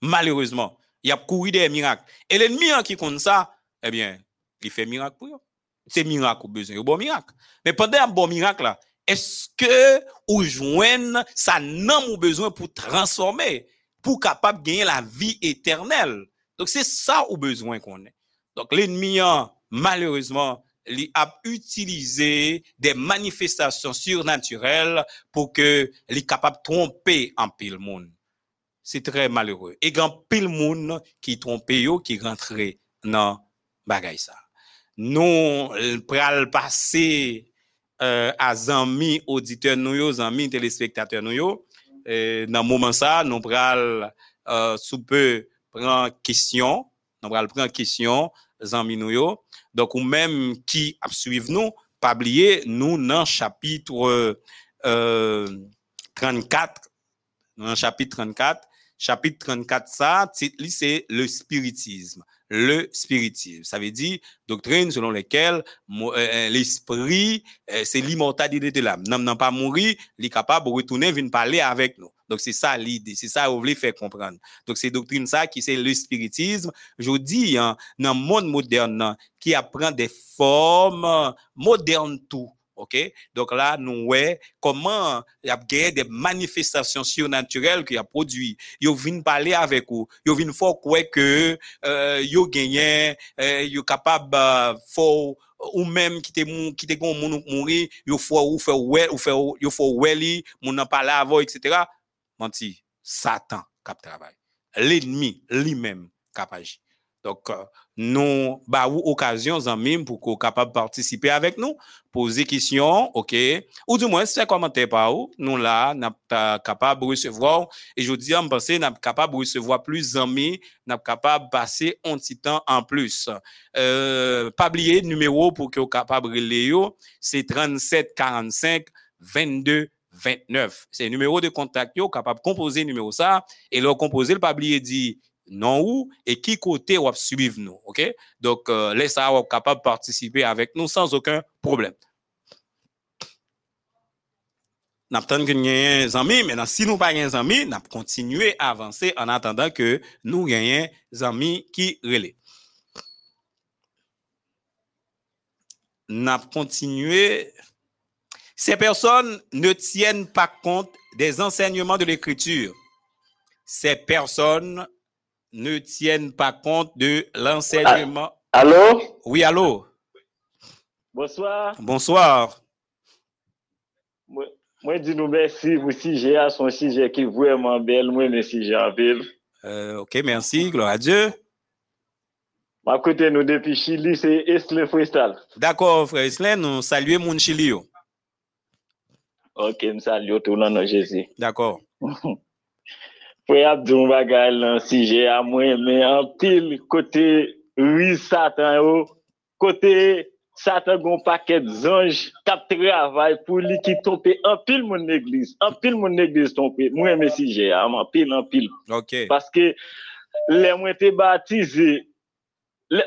Malheureusement, il a couru des miracles. Et l'ennemi qui compte ça, eh bien, il fait miracle pour eux. C'est miracle besoin, un bon miracle. Mais pendant un bon miracle là, est-ce que ou joignent ça n'a besoin pour transformer, pour capable gagner la vie éternelle? Donc c'est ça au besoin qu'on est. Donc l'ennemi malheureusement li ap utilize de manifestasyon surnaturel pou ke li kapap trompe an pil moun. Se tre malheureux. E gan pil moun ki trompe yo ki rentre nan bagay sa. Nou pral pase euh, a zanmi auditeur nou yo, zanmi telespektateur nou yo. E, nan mouman sa, nou pral euh, soupe pran kisyon, nou pral pran kisyon zanmi nou yo. Donc ou même qui suivre nous, pas oublier nous dans chapitre euh, 34 dans chapitre 34 chapitre 34 ça c'est le spiritisme le spiritisme. Ça veut dire doctrine selon laquelle euh, euh, l'esprit, euh, c'est l'immortalité de l'âme. N'a pas mourir, il est capable de retourner, venir parler avec nous. Donc c'est ça l'idée, c'est ça que vous voulez faire comprendre. Donc c'est doctrine ça qui c'est le spiritisme. Je dis, hein, dans le monde moderne, qui apprend des formes modernes tout. Donc là, nous voyons comment il y a des manifestations surnaturelles qui a produit. Ils viennent parler avec vous. Ils viennent faire quoi que euh, ils gagnent, euh, ils capable euh, faut ou même qui qui mourir, il faut ou faire well ou faire il faut welly, mon n'a pas avant etc. manti Satan kap travay. L'ennemi li men kap aji. Donc, euh, nous, bah, ou occasion, zanmim, pour qu'on capable participer avec nous, poser questions, ok, ou du moins, faire commentaire par vous, nous là, nous capable de recevoir, et je vous dis, on pense, nous capable de recevoir plus amis, nous capable de passer un petit temps en plus. Euh, pas oublier numéro pour qu'on capable de c'est 37 45 22 29. C'est numéro de contact yo capable de composer numéro ça et leur composer le pas oublier dit non ou et qui côté ou suivre nous, OK Donc euh, laisse ça capable de participer avec nous sans aucun problème. N'a pas gagné des amis, maintenant si nous pas des amis, n'a continuer à avancer en attendant que nous gagnions des amis qui relaient. N'a continuer Ces personnes ne tiennent pas compte des enseignements de l'Écriture. Ces personnes ne tiennent pas compte de l'enseignement. Allô? Oui, allô? Bonsoir. Bonsoir. Moi, moi dis nous merci pour sujet son sujet qui est vraiment belle. Moi, merci Jean ville. Euh, ok, merci. Gloire à Dieu. Ma côté, nous depuis Chili, c'est Eslen Freestyle. D'accord, frère Eslen, nous saluons mon Chili. Ok, saluons tout le nom de Jésus. D'accord. (laughs) Fwe ap mwa bagay lan sije a mwen, men an pil kote oui satan yo, kote satan gon paket zanj kap travay pou li ki tompe an pil moun neglis, an pil moun neglis tompe, mwen men sije a, an pil, an pil. Ok. Paske le mwen te batize,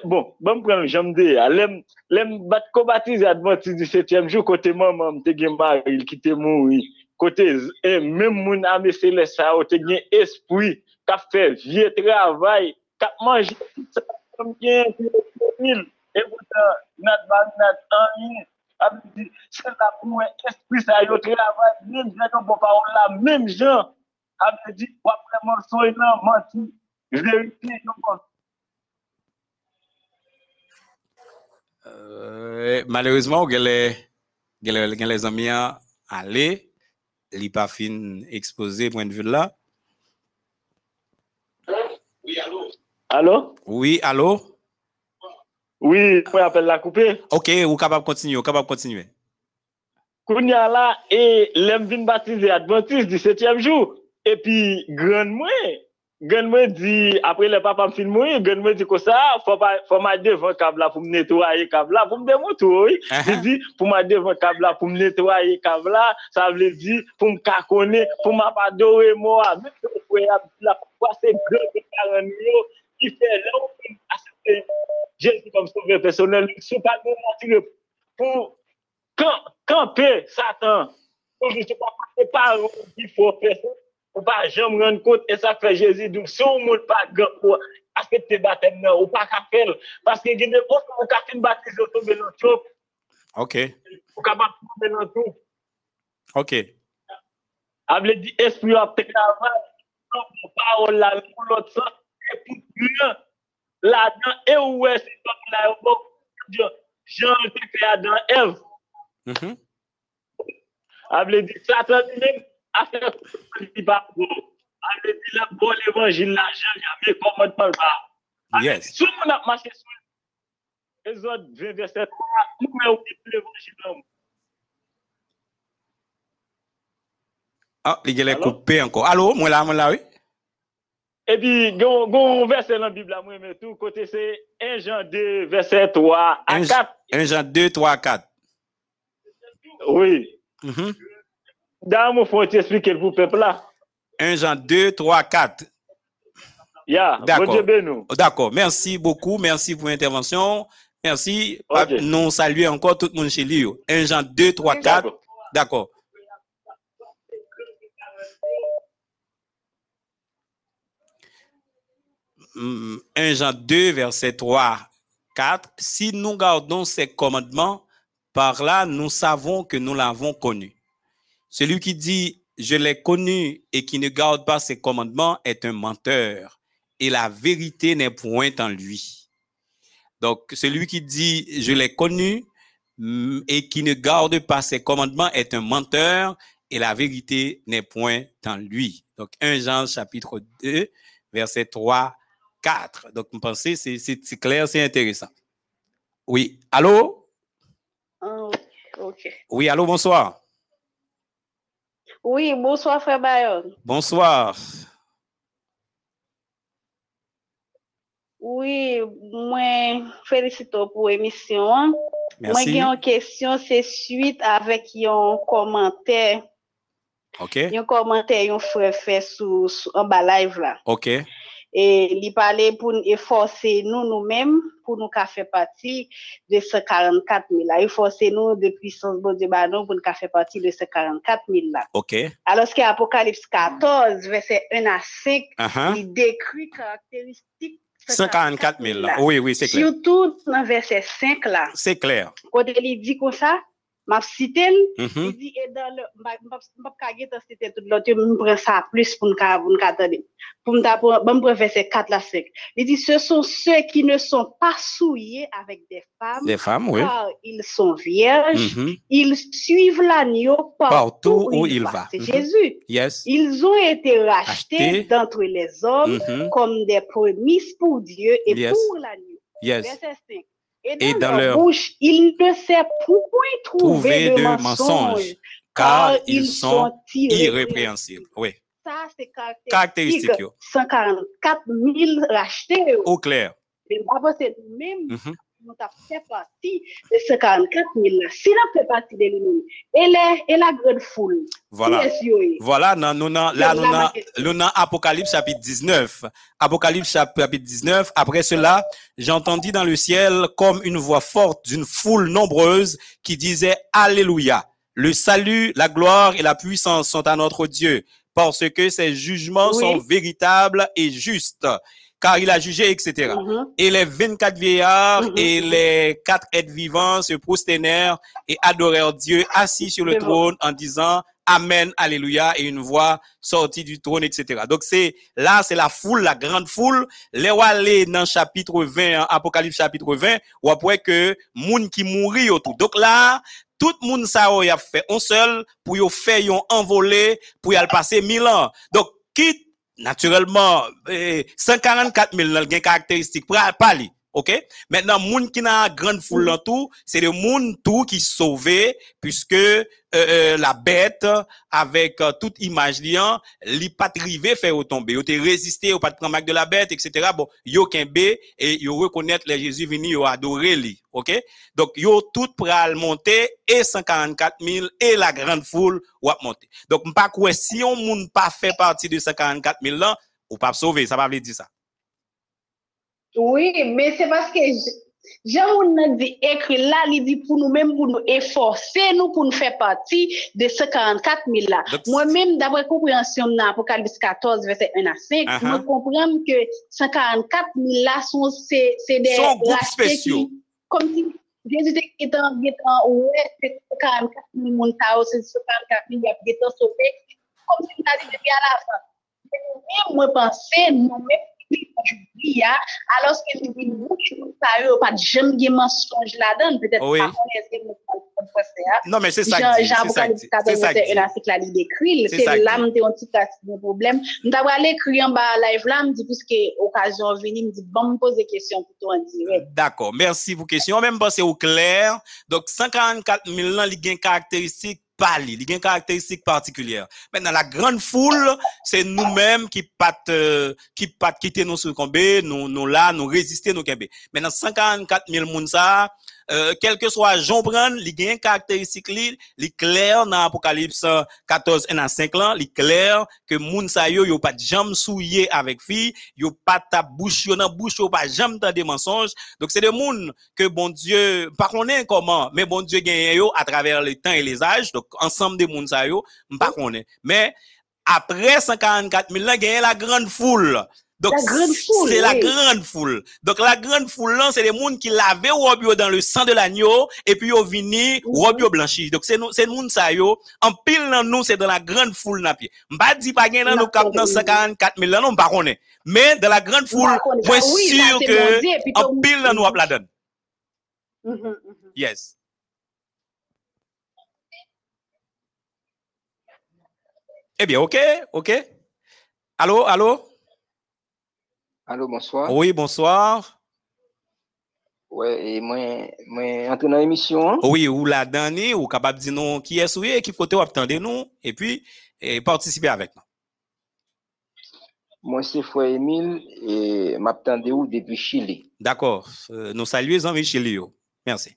bon, bon pren jom de, le m bat ko batize advantize di setyem jou kote mwen mwen te gen baril ki te moun oui. Côté, et même mon âme céleste, a gen esprit, qui a fait vieux travail, qui a mangé comme bien, et pourtant, notre bagnat en ligne, a dit, c'est là pour esprit, ça a travail, même gens bon parole là, même gens, a dit, vraiment, soyez là, menti, vérité, euh, malheureusement, les, les amis aller li pas fin exposé point de vue là. Oui, allô? Allô? Oui, allô? Oui, je appelle la couper. Ok, vous capable continuer, vous capable continuer. Kounya là, et l'aime vin baptisé Adventiste 17e jour. Et puis, grand Gen mwen di, apre le papa m fin mwen, gen mwen di ko sa, fwa ma devan kabla pou m netwaye kabla, pou m demoutou, di di, pou ma devan kabla pou m netwaye kabla, sa vle di, pou m kakone, pou m apadore mwa, mwen fwe la se gre de karan yo, ki fe la ou pou m asite, jen si kom souve personel, sou pa mwen matire, pou, kan, kan pe, satan, pou se pa pase par, ki fwo personel, ou pas jamais rendre compte et ça fait Jésus donc si on ne pas grand accepter baptême non ou pas qu'à faire parce que il y a des gens qui ont baptisé au tomber dans tout OK. Ou capable tomber dans tout OK. Able dit esprit a travail comme parole là pour l'autre sens et pour là-dedans et où est c'est comme là bon Jean te créé Adam Ève. Mhm. Able dit Satan lui-même a fait ane di la bon evanjil la jan, ya me komod pal pa. Ane, Yes. sou moun ap mache sou, Exode 20 verset 3, mou mè ou di l'evanjil nan mou. Ah, il est coupé encore. Allô, moi là, moi là, oui. E pi, gon, gon verset nan Bibla mwen men tou, kote se 1 Jean 2 verset 3 a Un- 4. 1 Jean 2, 3, 4. Oui. Mhm. Dan mou fon ti explike l pou pepl la. 1 Jean 2, 3, 4. Ya, D'accord. bon. D'accord. Merci beaucoup. Merci pour l'intervention. Merci. Nous saluons encore tout le monde chez lui. 1 Jean 2, 3, 4. D'accord. D'accord. Hum, 1 Jean 2, verset 3, 4. Si nous gardons ses commandements, par là, nous savons que nous l'avons connu. Celui qui dit, je l'ai connu et qui ne garde pas ses commandements est un menteur et la vérité n'est point en lui. Donc, celui qui dit, je l'ai connu mm, et qui ne garde pas ses commandements est un menteur et la vérité n'est point en lui. Donc, 1 Jean chapitre 2, verset 3, 4. Donc, vous pensez, c'est clair, c'est intéressant. Oui. Allô? Ah, ok. Oui, allô, bonsoir. Oui, bonsoir, frère Bayon. Bonsoir. Oui, moi, félicito pour l'émission. Moi, j'ai une question, c'est suite avec un commentaire, OK. un commentaire, un frère fait sous, sous, en bas live là. OK. Et il parlait pour nous efforcer nous, nous-mêmes, pour nous faire partie de ce 44 000 là. Efforcer nous de puissance bon Dieu, bah, nous, pour nous faire partie de ce 44 000 là. OK. Alors que Apocalypse 14, verset 1 à 5, Uh-huh. il décrit caractéristiques 144 000. là. Oui, oui, c'est clair. Surtout dans verset 5 là, C'est clair. quand il dit comme ça, m'a cité, Mhm. il dit, et dans le, m'a pas dans cité tout l'autre, me prend ça plus pour ca- pour ca- attendre. Pour pour me prendre verset 4 là 5. Il dit, ce sont ceux qui ne sont pas souillés avec des femmes, Des femmes, oui. car ils sont vierges, Mhm. ils suivent l'agneau partout, où il va. C'est Mhm. Jésus. Yes. Ils ont été rachetés Achetés. d'entre les hommes Mhm. comme des prémices pour Dieu et Yes. pour l'agneau. Yes. Verset 5. Et Et dans, leur, leur bouche, ils ne savent point trouver, de, mensonges, car, ils sont irrépréhensibles. Oui. Ça, c'est Caractéristique, caractéristique. yo. 144 000 rachetés. Au clair. Mais d'abord, c'est même Mhm. Nous avons fait partie de 144 000 là. Si nous fait partie de lui-même, et la, grande foule, Voilà. Voilà, nan, nou nan, Apocalypse chapitre 19. Apocalypse chapitre 19. Après cela, j'entendis dans le ciel comme une voix forte d'une foule nombreuse qui disait Alléluia. Le salut, la gloire et la puissance sont à notre Dieu parce que ses jugements Oui. sont véritables et justes. Car il a jugé, etc. Mhm. Et les 24 vieillards Mhm. et les quatre êtres vivants se prosternèrent et adorèrent Dieu assis sur le bon. trône en disant Amen, Alléluia, et une voix sortie du trône, etc. Donc c'est là, c'est la foule, la grande foule. Les aller dans chapitre 20, hein, Apocalypse chapitre 20, ou après que moun qui mourit autour. Donc là, tout le monde ça a fait un seul pour y faire yon envolé pour y passer mille ans. Donc quitte naturellement eh, 144 000 nan gen caractéristiques pour parler. OK? Maintenant, moun qui n'a grande foule en tout, c'est le monde tout qui sauvé puisque euh, euh, la bête avec euh, toute image liant, li pas rivé faire tomber, yo te résisté, yo pas de prendre de la bête, etc. Bon, yo kembe et yo reconnaître les Jésus venu, yo adorer li. OK? Donc, yo tout pral monter et 144 000 et la grande foule wap monter. Donc, m'pa quoi si on moun pas fait partie de 144 000 là, ou pas sauver, ça va veut dire ça. Oui, mais c'est parce que Jean on dit écrit là, il dit pour nous-mêmes, pour nous efforcer, nous, pour nous faire partie de ce 44 000 là. Moi-même, d'après compréhension dans Apocalypse 14, verset 1 à 5, Uh-huh. je comprends que 144 000 là sont, c'est, des Sont groupes spéciaux. qui- comme si Jésus était en, en, ouais, c'est 44 000 moun ta, c'est 144 000, il y a sauvé, comme si on a dit depuis à la fin. Mais moi, penser, nous-mêmes, aujourd'hui, alors que nous disons, nous, ça y est, pas de jamais de mensonge là-dedans, peut-être Oui. pas qu'on est- de penser. hein. Non, mais c'est ça Jean, que dit, Jean c'est ça que Apocalypse dit, 14, c'est ça que verset dit. 1 article là, il décrit. C'est C'est ça que là, dit. m'te un petit cas de problème. M'ta aller écrire en bas live là, m'di puisque occasion vini, m'di bon me poser question pour toi en direct. D'accord, merci pour question. Même pas c'est au clair. Donc 144 000 là, il y pali, il a une caractéristique particulière. Maintenant la grande foule, c'est nous-mêmes qui pat euh, qui pat quitter nous sur Kambé, nous là, nous résister nous Kambé. Maintenant 144 000 moun ça, euh, quel que soit Jean Brand, il une caractéristique li, li clair dans Apocalypse 14 1 à 5 là, li clair que moun sa yo yo pas de jam souillé avec fille, yo pas ta bouche yo nan bouche yo pas jam dans des mensonges. Donc c'est des moun que bon Dieu, pas connaît comment, mais bon Dieu gagne yo à travers le temps et les âges. Donc ensemble des moun sa yo, pas connaît. Mais après 144 000 là, gagne la grande foule. Donc, La grande foule, c'est la grande foule. Donc, la grande foule, là, c'est des moun qui lavaient robe yo dans le sang de l'agneau, et puis yo vini, Mhm. robe yo blanchi. Donc, c'est nous, c'est moun sa yo. En pile dans nous, c'est dans la grande foule na pied. M'pa dit pas gen dans nous cap dans 144 000 là, non, connaît. Mais, dans la grande foule, moi, Ah ça, sûr que, en pile dans nous, la donne. Mhm, mhm. Yes. Eh bien, ok, ok. Allô, allô? Allô, bonsoir. Oui, bonsoir. Ouais, et moi, moi, entre dans l'émission, hein? Oui, ou la dernière, ou capable de dire qui est souillé, qui côté attendez nous, et puis, et participer avec nous. moi c'est Frère Emile et m'attendez où depuis Chili. D'accord. Euh, nous saluons les amis Chili. Merci.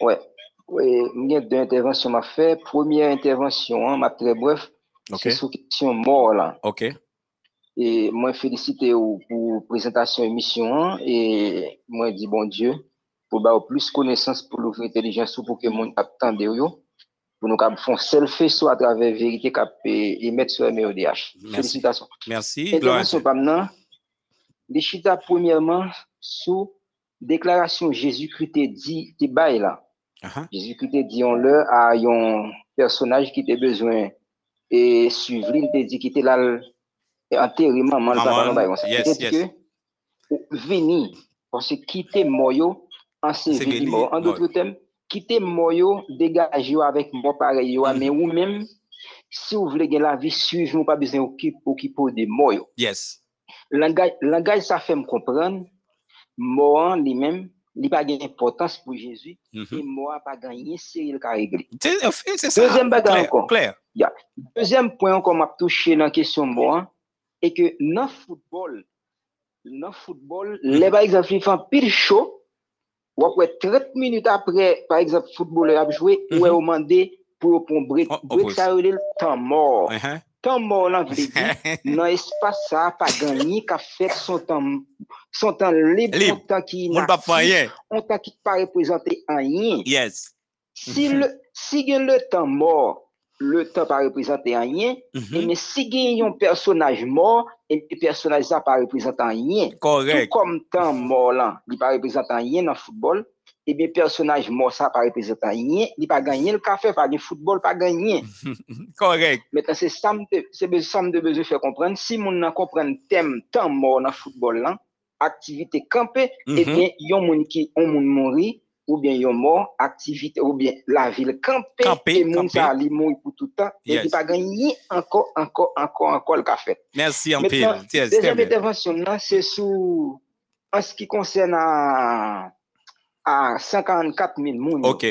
Ouais. Ouais, j'ai deux interventions m'a fait. Première intervention, hein, m'a très bref, OK. c'est sur question mort là. OK. Et moi féliciter ou pour présentation émission hein, et moi dis bon Dieu pour ba plus connaissance pour l'ouvrir intelligence ou pour que monde attende yo pour nous font selfie soit à travers vérité cap et mettre sur MEODH. Merci. Félicitations. Merci. Intervention maintenant. Les chita premièrement sous déclaration Jésus-Christ te dit qui bail là. Uh-huh. Jésus-Christ dit on leur à un personnage qui te besoin et suivre il te dit qui était là le- enterré maman yes, yes. que venir parce que quitter moyo en mort. En d'autres termes, quitter moyo dégage yo avec moi pareil mais ou même si vous voulez la vie nous pas besoin des moyo Yes. langage, ça fait me comprendre, mort lui-même, il pas gain importance pour Jésus, Mhm. et pas gagné, c'est il qui a réglé. C'est ça. Deuxième encore. Clair. Deuxième point qu'on m'a touché dans la question mort, e ke nan foutbol, nan foutbol, le par exemple, li fan pil chou, wap wè 30 minute apre, par exemple, foutbolè ap jwè, mm -hmm. wè ou mande pou ou pon brek, oh, brek sa ou lè tan mor. Uh -huh. Tan mor lan (laughs) vle di, nan espasa pa ganyi ka fèk son tan, son tan libre, Lib. son tan ki inaksi, son tan ki pa reprezentè an yin. Yes. Si, mm -hmm. le, si gen le tan mor, le temps pas représenté rien Mhm. et mais si gen un personnage mort et le personnage ça pas représenté rien tout Correct. comme temps mort là il pas représenté rien dans le football et bien personnage mort ça pas représenté rien il pas gagné le café pas gagné football pas gagné (laughs) Correct. Maintenant, c'est ça, de besoin faire comprendre. Si moun nan comprendre thème temps mort dans football là, activité campée, Mhm. eh bien, yon moun qui, on moun mori, ou bien yon mort, activité, ou bien la ville campée, Campé, et moun sa li pour tout le temps, et qui pas gagné encore, encore, encore, encore le café. Merci en pile. Yes, Deuxième intervention c'est sous, en ce qui concerne à, à 144 000 moun. OK.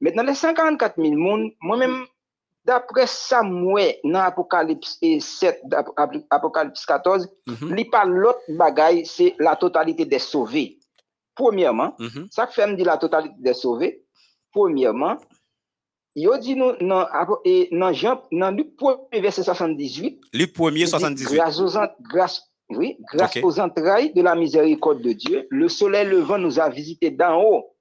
Maintenant, les 144 000 moun, moi-même, d'après moi, dans Apocalypse et 7, d'Ap- Ap- Apocalypse 14, Mhm. li pas l'autre bagaille, c'est la totalité des sauvés. Premièrement, Mhm. ça fait me dire la totalité des sauvés. Premièrement, yo dit nous dans dans Jean, dans Luc 1 verset 78, Luc 1er, il dit, 78. Grâce aux, grâce, oui, grâce aux entrailles de la miséricorde de Dieu, le soleil levant nous a visités d'en haut.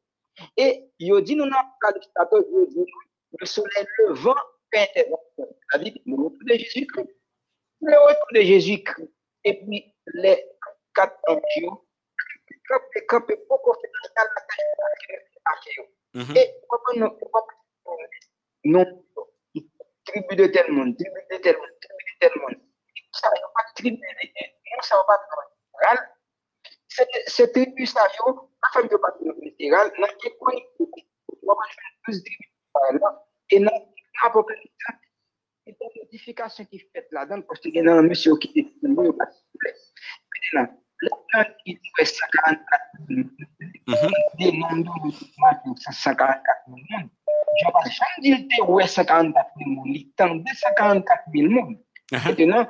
Et il dit nous dans Apocalypse 14, il dit, le soleil levant fait intervention. C'est-à-dire le retour de Jésus-Christ. Le retour de Jésus-Christ. Et puis les quatre anges, campé, campé, beaucoup fait dans la tâche Mhm. et pourquoi non, pourquoi non, tribu de tel monde, tribu de tel monde, tribu ça yo, la famille de pas littéral, dans qui 12 tribus par là. Et dans l'Apocalypse, c'est une modification qui est faite là-dedans, parce qu'il y a un monsieur qui est des nombres de 144 000 monde. Je ne jamais dire que ouais, 144 000 monde. Il tend 144 000 monde. Mhm. Maintenant,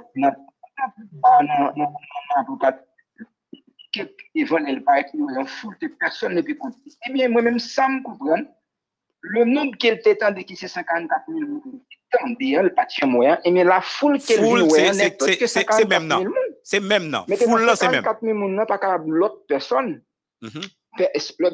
exemple, une foule de personnes ne peut compter. Eh bien, moi-même, sans me comprendre, le nombre qu'elle t'étendait qui c'est 54 000 monde, elle pas de moyen, et bien la foule qu'elle vit, c'est- ouais, c'est- n'est pas c'est- que c'est- c'est 54 même, non. 000 monde. C'est même non. Mais Foule là, c'est même. 54 000 monde, non, pas capable l'autre personne Mhm.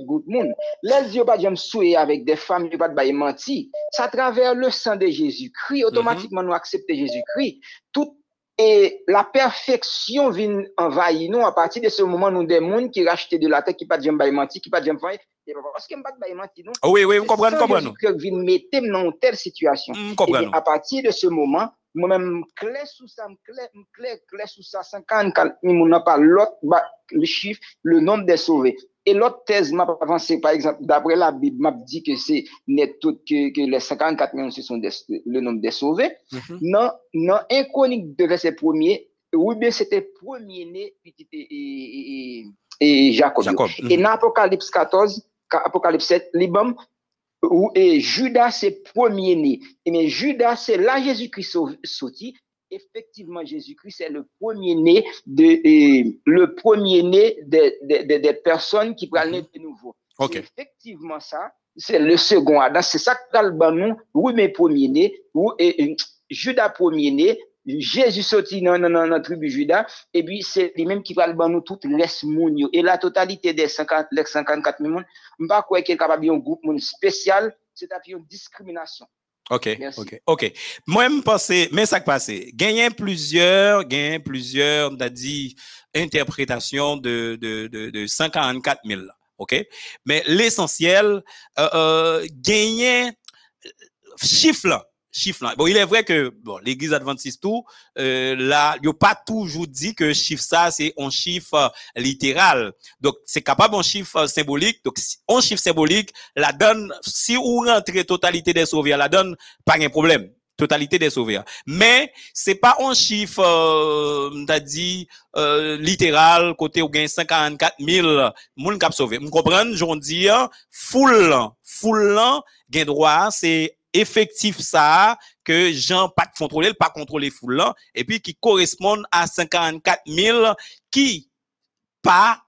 beaucoup de monde. Les yeux pas jamais avec des femmes, yeux pas de menti. À travers le sang de Jésus-Christ, Mhm. automatiquement nous accepter Jésus-Christ. Tout et la perfection vient envahir nous à partir de ce moment nous des mondes qui rachetaient de la terre qui pas de menti, qui pas de pas parce qu'il pas menti non. Ah Oui, oui, qui vient mettre dans une telle situation. Comprends. à partir de ce moment, Mwen men mkle sou sa, mkle, mkle, mkle sou sa, 54 000 moun nan pa lot ba le chif, le nom de sauvé. Et l'autre thèse m'a avancé, par exemple, d'après la Bible, m'a dit que c'est net tout, que, que, les 54 millions, ce sont des, le nombre des sauvés. Mm-hmm. Non, non, inconique de verset premier, oui, bien, c'était premier-né, petit et, et, et, Jacob. Jacob. Mm -hmm. Et mm-hmm. dans Apocalypse 14, Apocalypse 7, Libam, où et Judas c'est premier-né. Et mais Judas c'est là Jésus-Christ sorti. Effectivement, Jésus-Christ c'est le premier-né de et le premier-né des personnes qui prennent de nouveau. Effectivement ça. C'est le second Adam. C'est ça que dans le banon, oui, mais premier-né, ou et, et, Judas premier-né, Jésus sorti dans, dans, dans la tribu Judas, et puis c'est lui-même qui va le ban nous tout les moun yo. Et la totalité des 50, les 54 000 moun, m'pa quoi qu'il est capable d'un groupe spécial, c'est à une discrimination. OK, Merci. OK, OK. Moi, je pense, mais ça qui passe, gagner plusieurs, gagner plusieurs, on a dit, interprétations de, de, de, de 144 000, là, OK? Mais l'essentiel, euh, euh, gagner, euh, chiffre là, chiffre. Bon, il est vrai que, bon, l'église adventiste tout, euh, là, il a pas toujours dit que chiffre ça, c'est un chiffre euh, littéral. Donc, c'est capable un chiffre euh, symbolique. Donc, un chiffre symbolique, la donne, si vous rentrez totalité des sauvés, la donne, pas de problème. Totalité des sauvés. Mais, c'est pas un chiffre, euh, t'as dit, euh, littéral, côté où gagne 144 000 moun kap sauvé. Vous comprenez? J'en dis, hein, foule, gain droit, c'est effectif ça, que Jean pas contrôler, pas contrôler foule, lan, et puis qui correspondent à 54 000 qui pas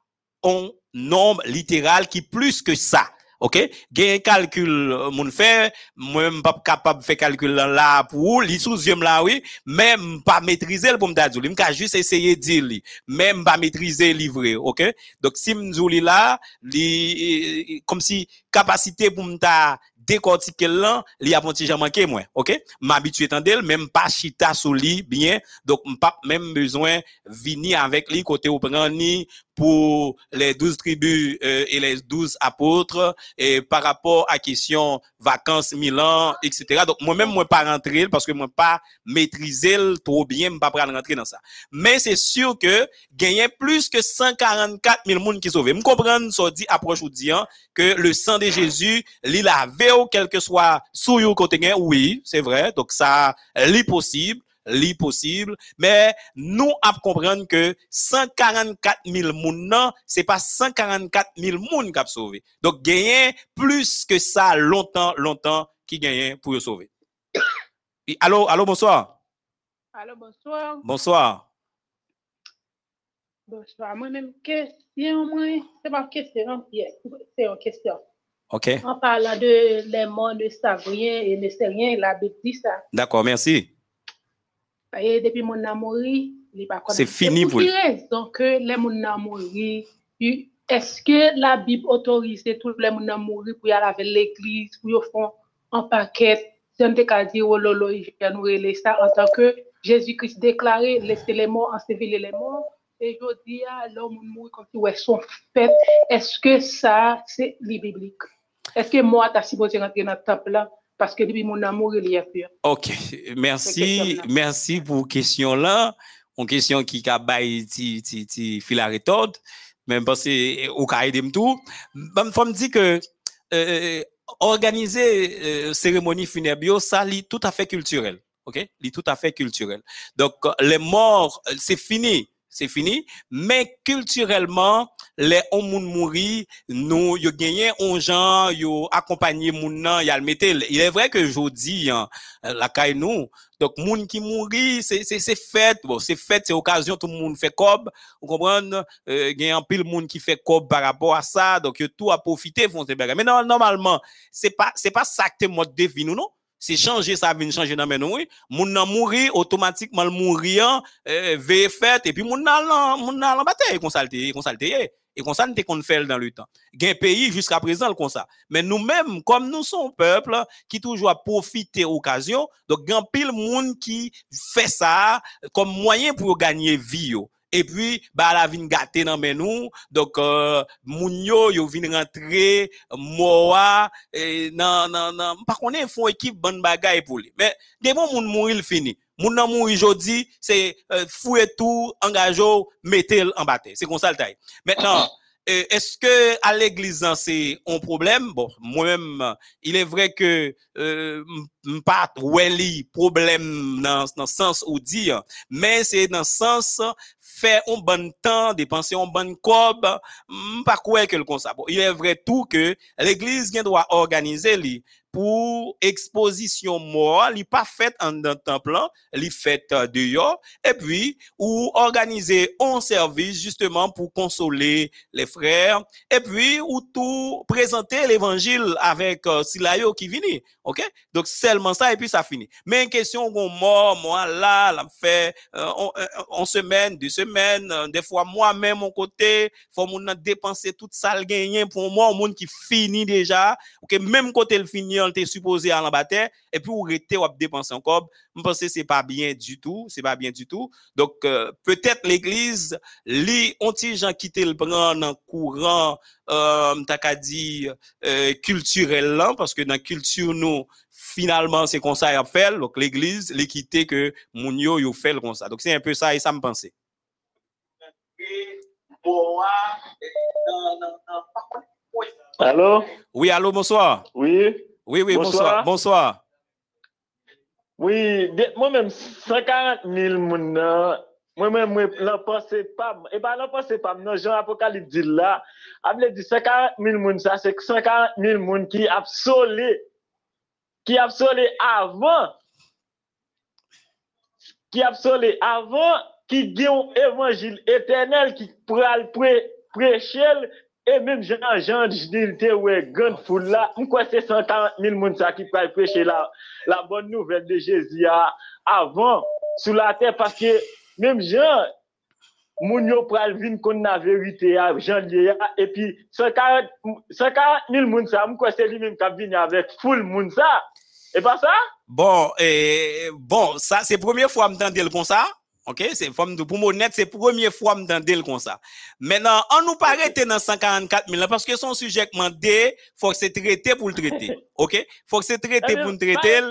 un nombre littéral qui plus que ça. OK? Un calcul, euh, moun fait, moi, pas capable faire calcul là, là pour, li sous yeux là, oui, même pas maîtriser le pour m'ta dire, m'ka juste essayer dire li, même pas maîtriser livrer, OK? Donc, si li là, li, comme si capacité pour m'ta décortiquer là, li a ponti jan manqué moi, OK? M'habituer tandel, même pas chita sous li bien, donc m'pas même besoin venir avec li côté ou prend ni pour les douze tribus euh, et les douze apôtres et par rapport à question vacances Milan etc donc moi-même moi pas rentrer parce que moi pas maîtriser trop bien moi pas prendre rentrer dans ça. Mais c'est sûr que gagner plus que 144 000 monde qui sauvent me comprendre ça dit approche ou dit hein, que le sang de Jésus li lavé ou quel que soit sous côté oui c'est vrai. Donc ça li possible li possible mais nous à comprendre que 144 000 moun nan, c'est pas 144 000 moun qui a sauvé. Donc, gagner plus que ça longtemps, longtemps, qui gagne pour sauver. (coughs) Allô, allô, bonsoir. Alors, bonsoir. Bonsoir. Bonsoir. Moi-même, question, moi, c'est pas question, c'est une question. OK. En parlant de les morts ne savent rien et ne savent rien, la Bible dit ça. D'accord, merci. C'est fini que les mon amour, est-ce que la Bible autorise tous les mon amour pour y aller avec l'église, pour y faire un paquet, si on te ka dit, oh lolo, Jésus-Christ déclaré, laissez les morts, ensevelir les morts. Et je dis, ah, l'homme mourir comme si ouais, sont faits. Est-ce que ça, c'est le biblique? Est-ce que moi, tu as supposé rentrer Parce que depuis mon amour, il y a peur. OK. Merci, merci pour question là. Une question qui a bail ti ti ti fil à retordre. Même parce que au cas de tout, faut me dire que euh, organiser euh, cérémonie funèbre, ça lit tout à fait culturel. OK? Lit tout à fait culturel. Donc, euh, les morts, euh, c'est fini. C'est fini. Mais culturellement, les on moun nous, yo gagné on gens, yo accompagné moun nan, y a le. Il est vrai que jodi, hein, la caille nous, donc moun qui mouri, c'est c'est c'est fête, bon, c'est fête, c'est occasion tout le monde fait cob, vous comprenez? Euh, y a un pile monde qui fait cob par rapport à ça, donc yo tout a profité font ces. Mais non, normalement, c'est pas c'est pas ça que mode de vie nous non? C'est changer ça vient changer dans nous oui. Moun nan mouri automatiquement le mourir euh, veille fête et puis moun nan moun nan bataille comme ça et comme ça nous qu'on fait dans le temps. Gen pays jusqu'à présent comme ça. Mais nous-mêmes comme nous sommes peuple qui toujours a profité occasion, donc gen pile monde qui fait ça comme moyen pour gagner vie. Et puis, bah, la vin gâté dans men nous. Donc, euh, moun yo, vin rentrer, moa, et nan, nan, nan, par contre, ils font équipe bonne bagaille pour lui. Mais, des bon moun mourir fini. Moun nan mourir jodi, c'est, euh, fouet tout, engagé, mettez en bataille. C'est comme ça le taille. Maintenant, euh, est-ce que à l'église c'est un problème? Bon, moi-même, il est vrai que euh, pas li problème dans dans sens où dire, mais c'est dans le sens faire un bon temps, dépenser un bon pas quoi que le. Bon, il est vrai tout que l'église doit organiser pour exposition mort, li pas faite en dans temple, hein, li faite euh, dehors. Et puis ou organiser un service justement pour consoler les frères. Et puis ou tout présenter l'évangile avec euh, Silayo qui vient OK? Donc seulement ça et puis ça finit. Mais une question qu'on mort moi là la fait euh, on, euh, on semaine deux semaines euh, des fois moi-même mon côté faut mon dépenser tout ça le pour moi un monde qui finit déjà OK? Même côté le fini on était supposé à l'embater et puis ou rester ou dépenser encore je pense que c'est pas bien du tout c'est pas bien du tout. Donc euh, peut-être l'église li on ti gens quitter le prendre en courant euh t'as dire euh, culturel parce que dans culture nous finalement c'est comme ça y a fait. Donc l'église l'équité que moun yo yo fait comme ça. Donc c'est un peu ça et ça me pensait Allô? oui allô bonsoir. Oui? Oui oui bonsoir Bonsoir. Oui, moi-même, 140 000 moun nan, moi-même, moi, l'en pense pas, et pas l'en pense pas, non, Jean Apocalypse dit là, able dit 140 000 moun, ça, c'est 140 000 moun qui absolé, qui absolé avant, qui absolé avant, qui dit un évangile éternel qui pré, prêcher, et même Jean, Jean, dit, il te ouais, grande foule là, quoi c'est 140 000 moun ça qui pral prêcher la bonne nouvelle de Jésus a- avant sous la terre parce que même Jean moun yo pral vin kon la vérité a Jean lié a, et puis 140 140 000 moun ça m'kwa c'est lui même qui a venu avec full moun ça? Et pas ça? Bon, eh, bon, ça, c'est première fois que m'entendez le comme ça. OK? C'est, faut me- pour m'honnête, c'est première fois que m'entendez le comme ça. Maintenant, on nous pas arrêter dans 144 000 là, parce que son sujet que demandé, faut que c'est traité pour le traiter. (laughs) OK? Faut que c'est traité pour le traiter.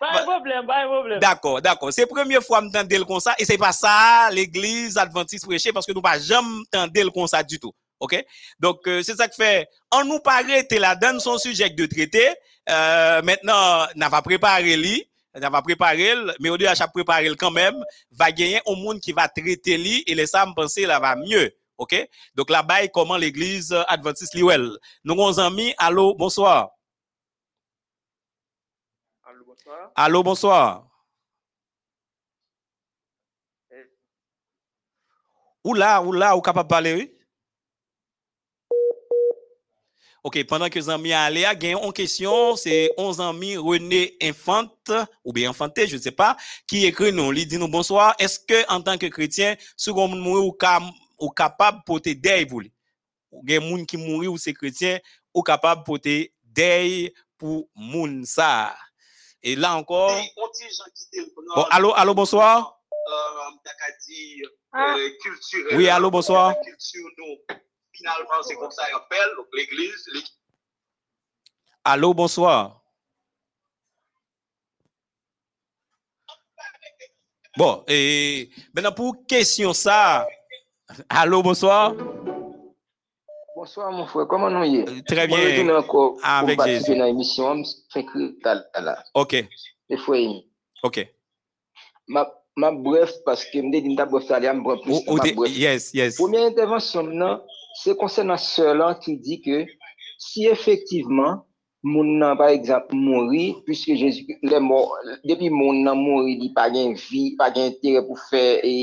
pas Bah- de problème pas de problème D'accord, d'accord. C'est première fois que m'entendez le comme ça, et c'est pas ça, l'église adventiste prêcher, parce que nous pas jamais entendez le comme ça du tout. OK? Donc, euh, c'est ça que fait. On nous pas arrêter là, donne son sujet de traiter. Euh, maintenant, n'a pas préparé lui, n'a pas préparé, mais au lieu de préparer quand même, va gagner un monde qui va traiter lui, et les me penser là va mieux. OK? Donc, là-bas, comment l'église adventiste Liwell. Nous, avons amis, allô, bonsoir. Allô, bonsoir. Oula, oula, ou capable de parler, oui? OK, pendant que les amis allaient, il y a une question, c'est 11 amis René Infante, ou bien Infanté, je ne sais pas, qui écrit nous, il dit nous bonsoir, est-ce que en tant que chrétien, si on mourir ou, ou capable de porter deuil pour lui? Ou gen moun qui mourir ou c'est chrétien, ou capable de porter deuil pour moun ça? Et là encore, bon, allô, allô, bonsoir? Ah. Oui, allô, bonsoir? Finalement, c'est comme ça qu'on appelle donc l'église. Allô, bonsoir. Bon, et maintenant pour question ça. Allô, bonsoir. Bonsoir, mon frère. Comment nous y est? Euh, Très je bien. encore Ah, avec Jésus. dans l'émission. Que. OK, OK. ma, ma bref, parce que me dit, m'ta bref, ça allait, bref. yes, yes. Première intervention, non, se konsen nan se lan ki di ke si efektiveman moun nan par ekzamp mouri, pwiske Jezik le mor, depi moun nan mouri li pa gen vi, pa gen tere pou fe e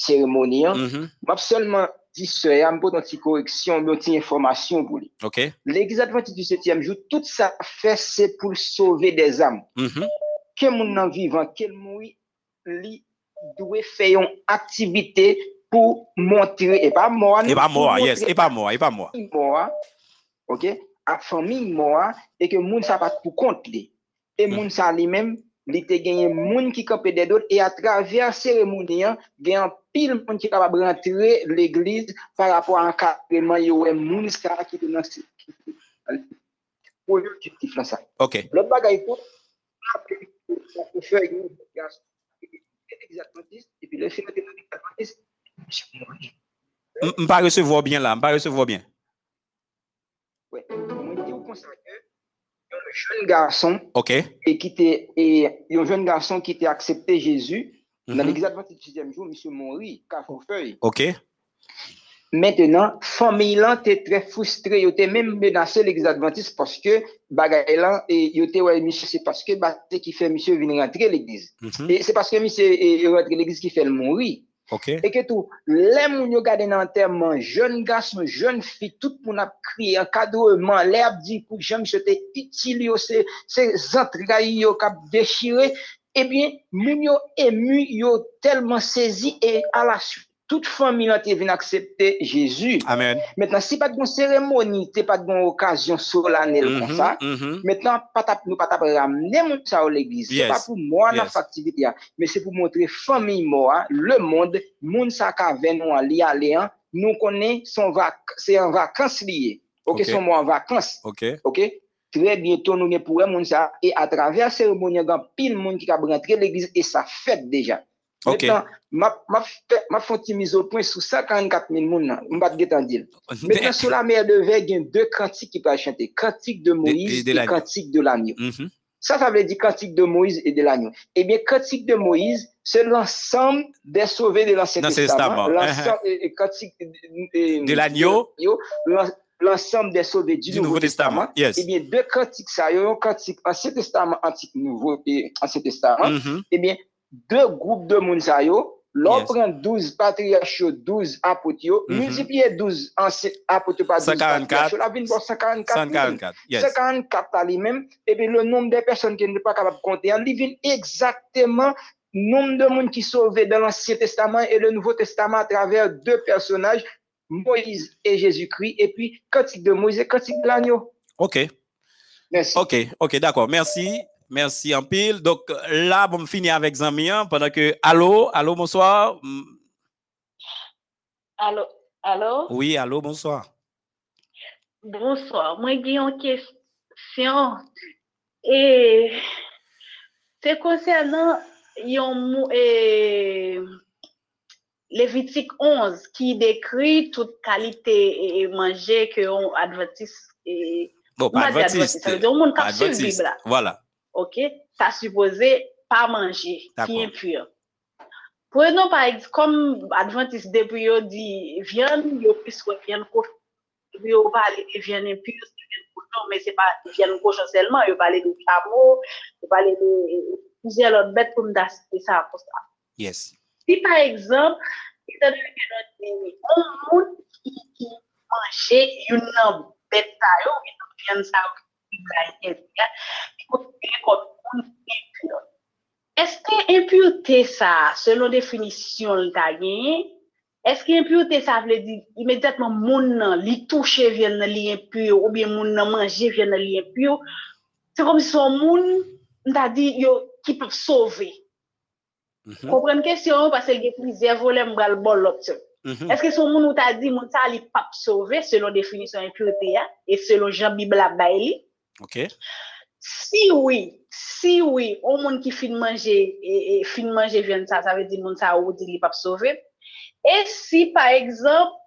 seremonian, mm -hmm. map selman di se ya mpo ton ti koreksyon, mpo ti informasyon pou li. Ok. L'exadvanti du septième jou, tout sa fe se pou sauve des am. Mm -hmm. Ke moun nan vivan, ke mouri li dwe feyon aktivite pour montrer, et pas moi, Et pas moi, yes. Et pas moi, et pas moi. ok, à famille moi, et que moun sa pas pour compte li. Et Mm. moun sa lui-même, li te gagné moun qui des autres, et à travers cérémonie, hein, un pile moun qui capable rentrer l'église par rapport à encadrement, yo ouais moun sa qui te dans ce- pour l'objectif là ça. OK. L'autre bagaille pour et puis le de M- m pas recevoir bien là, m pas recevoir bien. Ouais. Moi, dis comme ça que un jeune garçon OK. et qui était et un jeune garçon qui était accepté Jésus dans l'église adventiste du sixième jour, monsieur Mori, Carrefourfeuille. OK. Maintenant, famille là était très frustré, il était même menacé l'église adventiste parce que bagaille là et était ouais monsieur c'est parce que bah, qui fait monsieur venir rentrer l'église. Mhm. Et c'est parce que monsieur est rentré l'église qui fait le mourir. OK. Et que tout, les moun yo gade nan enterrement, jeune garçon, jeune fille, tout moun a crié, encadrement, l'air dit pour j'aime te utile yo, c'est, c'est entrailles yo kap déchiré. Eh bien, moun yo ému, yo tellement saisi et à la suite, toute famille été venue accepter Jésus. Amen. Maintenant, si pas de cérémonie, pas de occasion solennelle comme Mhm, ça, mhm. Maintenant, pas nous pas ramener mon ça à l'église. C'est Yes. pas pour moi dans Yes. cette activité, hein, mais c'est pour montrer famille moi, le monde, sa ka ven nous en hein, nous connaît son vac, c'est en vacances lié. OK, Ok. son mois en vacances. OK. OK? Très bientôt nous gen pour ça et à travers la cérémonie, il y a pile monde qui va rentrer l'église et ça fait déjà. OK. Maintenant, ma ma ma font ti mise au point sur 144 000 moun nan, m'pas getan dire. Maintenant, sur la mer de il y a deux cantiques qui peuvent chanter. Cantique de Moïse de et, cantique de l'agneau. Mhm. Ça, ça veut dire cantique de Moïse et de l'agneau. Eh bien, cantique de Moïse, c'est l'ensemble des sauvés de l'Ancien Testament. L'ensemble, et, et cantique de, l'agneau. l'en- L'ensemble des sauvés du, Du Nouveau Testament. Yes. Eh bien, deux cantiques, ça, il y a un cantique Ancien Testament, Antique Nouveau et Ancien Testament. Mhm. Eh bien, deux groupes de moun sa yo, l'on Yes. prend 12 patriarches, yo, 12 apôtres, yo, Mhm. multiplier 12 anciens apôtres par 12 144. patriarches, la pour 144 000. 144. Yes. 54 à lui-même, et puis le nombre de personnes qui n'est pas capable de compter, il vient exactement nombre de monde qui sauvés dans l'Ancien Testament et le Nouveau Testament à travers deux personnages, Moïse et Jésus-Christ, et puis cantique de Moïse et cantique de l'agneau. OK. Merci. OK, OK, d'accord. Merci. Merci en pile. Donc là, bon, finir avec Zamien pendant que. Allô, allô, bonsoir. Mm, Allô, allô? Oui, allô, bonsoir. Bonsoir. Moi, j'ai une question. Et c'est concernant yon Lévitique 11 qui décrit toute qualité et manger que on adventiste et Bon, on pas ça veut dire on. Voilà. OK? T'as supposé pas manger, qui est impur. Prenons par exemple, comme Adventiste depuis yo dit, viande, yo plus ouais, viande cochon. Yo parle de viande impure, viande cochon, mais c'est pas viande cochon seulement, yo parle de chameau, yo parle de plusieurs autres bêtes pour me citer ça pour ça. Yes. Si par exemple, étant donné que pays, on monde qui, qui mangeait une bête ça yo, une viande ça yo, considéré comme monde impur. Est-ce que impureté ça, selon définition gagné, est-ce que impureté ça veut dire immédiatement moun nan li touche vient nan li impur ou bien moun nan manger vient nan li impur? C'est comme si son moun, dit yo qui peuvent sauver. Mhm, Comprendre question? Parce qu'il y a plusieurs volets m'bral bon l'option. mhm. Est-ce que son moun ou t'a dit moun ça li pas sauver selon définition impureté ya, et selon Jean Bible la baili? OK. Si oui, si oui, ou moun ki fin manje, e, e, fin manje vyen sa, sa ve di moun sa ou di li pap sove. E si, par exemple,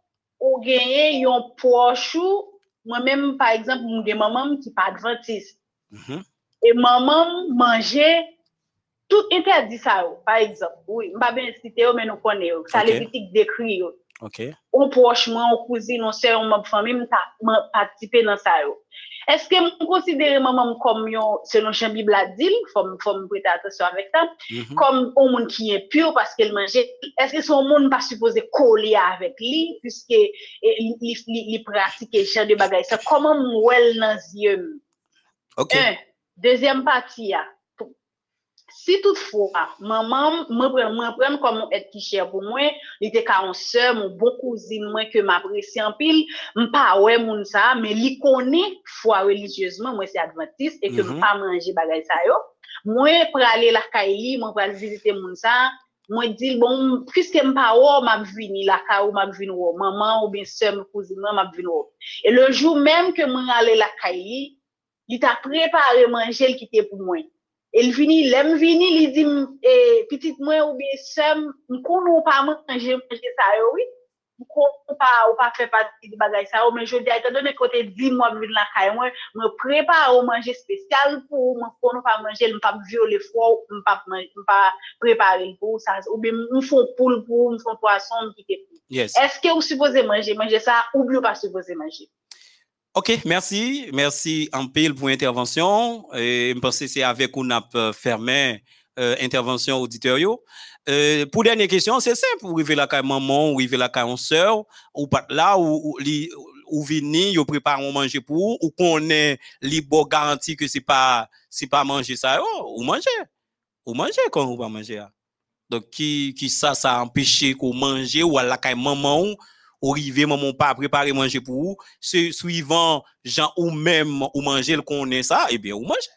ou genye yon pochou, mwen men, par exemple, moun gen mamam ki pa adventis. Mm -hmm. E mamam manje, tout interdi sa ou, par exemple. Oui, mba ben site yo men nou kone yo, sa okay. le bitik dekri yo. Ok. Ou pochman, ou kouzin, ou se, ou mab fami, mta patipe nan sa yo. Ok. Eske mwen konsidere mamam kom yon, selon chen Bibla dil, fòm fòm prete atasyon avèk ta, Mhm. kom ou moun ki yon pur paske l manje, eske son moun pa suppose kole avèk li, puisque eh, li, li, li, li pratike jen de bagay? Sa, koman mwel nan zyem? OK. Un, deuxième partie, ya. Si toutefois, maman mwen pren, mwen pren komon et ki chè pou mwen, li te ka an sè, moun bon kouzine mwen ke m'apresi an pil, mpa wè moun sa, men li konè fwa religiezman, mwen se adventiste, e ke Mhm. mpa manje bagay sa yo. Mwen prale la kay li, mwen prale vizite moun sa, mwen dil, bon, pwiske mpa wò, map vini la ka ou map vini wò, maman ou bien mwen kouzine mwen map vini wò. E le jou mèm ke mwen ale la kay li, li ta prepare manje l ki te pou mwen. El vini, lem vini, li di, m- e, pitit mwen ou bien sem, m kon ou pa manje manje sa yo, oui. M kon ou pa, ou pa fe pati di bagay sa yo, men jodi a, etan donen kote di mwa vin la kay mwen, m prepare ou manje spesyal pou, m kon ou pa manje, m pa m viole fwa, m pa, man- m pa prepare l pou, sa, ou bien m fon poule pou, m fon poason, m kite pou. Yes. Eske ou suppose manje, manje sa, ou bi ou pa suppose manje? OK, merci. Merci en pile pour l'intervention. Je pense que c'est avec qu'on a euh, fermé euh, intervention auditeur. Euh, pour dernière question, c'est simple. Ou arriver la caille maman, ou arriver la caille en sœur, ou pas là, ou, ou, ou vini, ou prépare à manger pour vous, ou qu'on est libre garanti que c'est pas, c'est pas manger ça, yo, ou manger. Ou manger quand ou pas manger. ah. Donc, qui, qui ça, ça empêche qu'on mange, ou à la caille maman, ou, ou rive maman pas préparer manger pour se suivant gens ou même ou manger le connaît ça, eh bien, ou manger.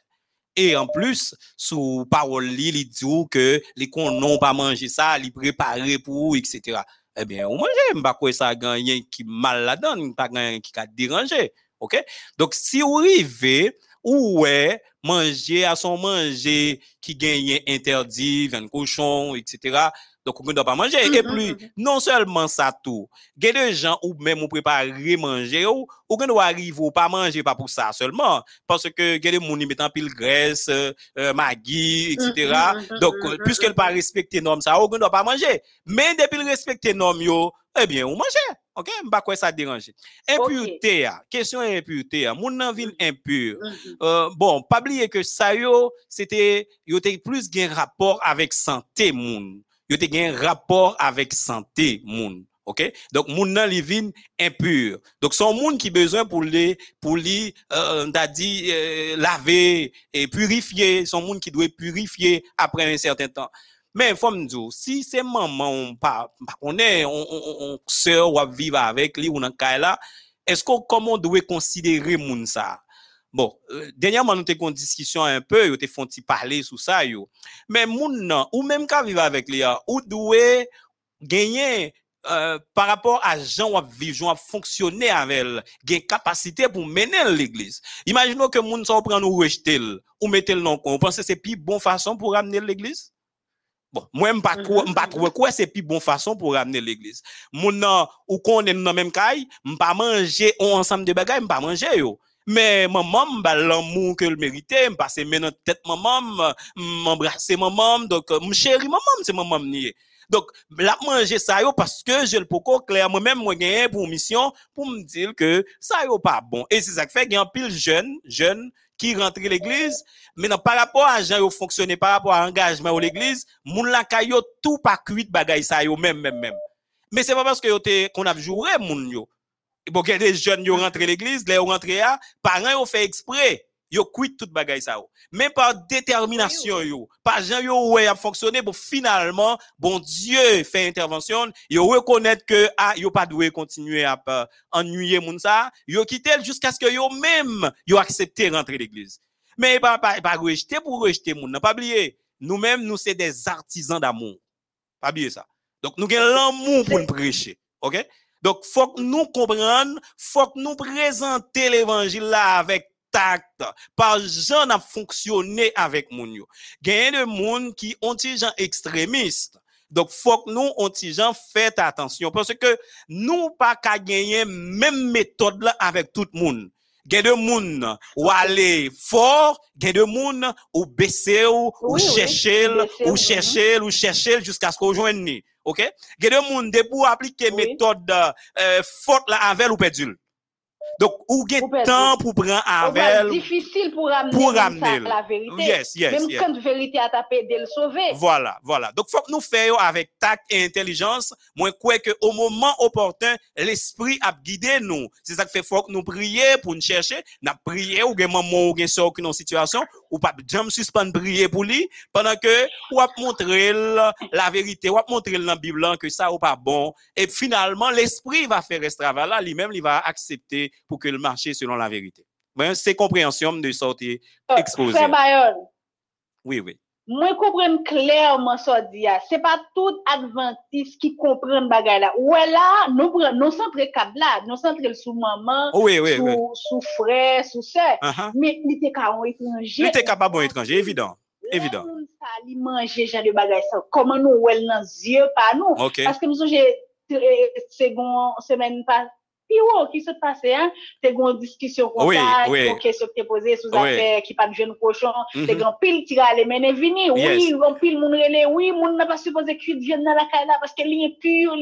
Et en plus, sous parole li, li dit ou que les qu'on non pas manger ça, li préparer pour vous, etc. Eh bien, ou manger, m'pa quoi ça gagne qui mal là-dedans, pas gagne qui ka déranger. OK? Donc, si vous arrivez, ou ouais, manger à son manger qui gagne interdit, vin cochon, etc. Donc, on ne doit pas manger. Et puis, non seulement ça tout, il y a des gens ou même ou préparer manger ou ou qu'on doit arriver ou pas manger pas pour ça seulement parce que il y a des gens qui mettent en pile graisse, euh, maggi, etc. Mhm, mhm, Donc puisqu'elle pas respecter normes ça, ou qu'on doit pas manger. Mais depuis le respecter normes yo, eh bien, ou manger. OK, m'pa quoi ça dérange? Impureté, ah, question impureté, ah, moun nan vin impur. Euh, bon, pas oublier que ça yo, c'était yo plus gen rapport avec santé moun. Yo te gen rapport avec santé moun. OK? Donc moun nan li impur. Donc son moun qui besoin pour les pour li euh, t'a dit euh, laver et purifier, son moun qui doit purifier après un certain temps. Mais faut me dire, si c'est maman on pas on est on, on, on sœur ou vivre avec lui ou dans cas là, est-ce qu'on comment on doit considérer moun ça? Bon, euh, dernièrement, nous avons une discussion un peu, nous avons parler sur ça, yo. Mais moun ou même qu'à vivre avec les, ou doit gagner euh, par rapport à gens ou vivre, gens ou fonctionner avec elle, gain capacité pour mener l'église. Imaginons que moun sa prend nous rejeter, ou mettre le non, on pense que c'est plus bonne façon pour ramener l'église? Bon, moi, je pas trop, Mhm, pas trop quoi, c'est plus bonne façon pour ramener l'église. Moun ou qu'on est dans même caille, m'pas manger un ensemble de bagages, m'pas manger yo. Mais maman, m'ba l'amour que le méritait, m'passe maintenant tête maman, m'embrasser maman, donc euh, m'chéri maman, c'est maman nié. Donc, la manger ça yo parce que je le poko clair moi-même moi gagné pour mission pour me dire que ça yo pas bon. Et c'est ça qui fait qu'il y a un pile jeune, jeune qui rentre l'église, maintenant par rapport à gens yo fonctionner par rapport à engagement ou l'église, moun la yo tout pas cuit bagay ça yo même même même. Mais c'est pas parce que yo qu'on a joué moun yo. Bon, a des jeunes qui rentrent l'église, les rentrent là, parents ont fait exprès, yo quittent toute bagaille ça. Mais par détermination yo, par gens yo ouais fonctionné pour finalement bon Dieu fait intervention, yo reconnaître que ah yo pas doué continuer à euh, ennuyer moun ça, yo quitté jusqu'à ce que yo même yo accepté rentrer l'église. Mais pas pas pas rejeter pour rejeter moun, non pas oublier. Nous-mêmes nous c'est des artisans d'amour. Pas oublier ça. Donc nous avons l'amour pour nous prêcher. OK? Donc, faut que nous comprenions, faut que nous présenter l'évangile là avec tact, par gens à fonctionner avec moun yo. Gagne de moun qui ont des gens extrémistes. Donc, faut que nous, on gens, faites attention parce que nous pas qu'à gagner même méthode là avec tout le monde. Gen de moun ou aller fort, gen de moun ou baisser ou, chercher, baisser, ou mhm. chercher, ou chercher jusqu'à ce qu'on joigne ni. OK? Gen de moun de pour appliquer Oui. méthode euh, forte là avec ou perdule. Donc, ou gen temps pour prendre va avec difficile pour ramener pour ramener. la vérité. Yes, yes, Même yes. quand vérité a tapé de le sauver. Voilà, voilà. Donc, faut que nous fassions avec tact et intelligence. Moi, quoi que au moment opportun, l'esprit a guidé nous. C'est ça que fait faut que nous prier pour nous chercher. N'a prié ou gen maman ou gen soeur qui dans situation ou pas jamais suspendre prier pour lui pendant que ou a montrer la vérité, ou a montrer dans la Bible que ça ou pas bon. Et finalement, l'esprit va faire ce travail là, lui-même, il va accepter pour que le marché selon la vérité. Ben, c'est compréhension de sortir exposé. Frère Bayon, Oui, oui. Moi comprends clairement ça dit. ya. C'est pas tout adventiste qui comprend bagay là. Ouais là, nous prenons nous centre câble là, nous centre sous maman, Oui, oui, sous, oui. était capable d'un étranger, évident. Évident. Les moun sa li de bagay. OK. Que nous j'ai second semaine ouais, qui se passait hein, t'es une discussion comme Oui, ça, oui. question que t'es posée sous Oui. affaire qui pas de jeune cochon, Mhm. t'es grand pile qui va aller mener vini. Oui, grand pile moun relé, oui, moun n'a pas supposé cuire viande dans la caille là parce qu'elle est pure,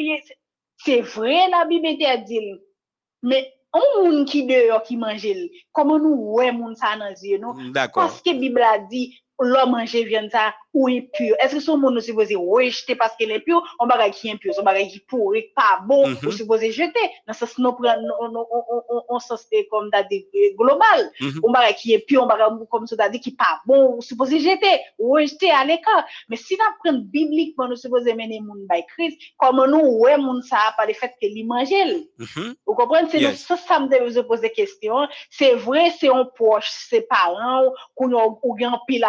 c'est vrai la Bible interdit. Mais on moun qui dehors qui mange, comment nous ouais moun ça dans yeux D'accord. parce que la Bible a dit, l'homme mange viande ça, ou est pur. Est-ce que son monde nous supposé rejeter parce qu'elle est pure, on bagay qui est impur, on bagay qui pourri, pas bon, Mhm. ou supposé jeter. Dans ce sens, prenons, on, on, on, on, on sens comme t'as dit, euh, global. Mhm. On bagay qui est pur, on bagay comme ça dit qui pas bon, ou supposé jeter, rejeter à l'écart. Mais si nous prenons bibliquement, nous supposé mener moun by Christ, comme nous, ouais, moun ça, par le fait que li mange. l. Mhm. Vous comprenez? C'est Yes. ça, ça me devait se poser question. C'est vrai, c'est un proche, c'est parent, ou ou- gen pile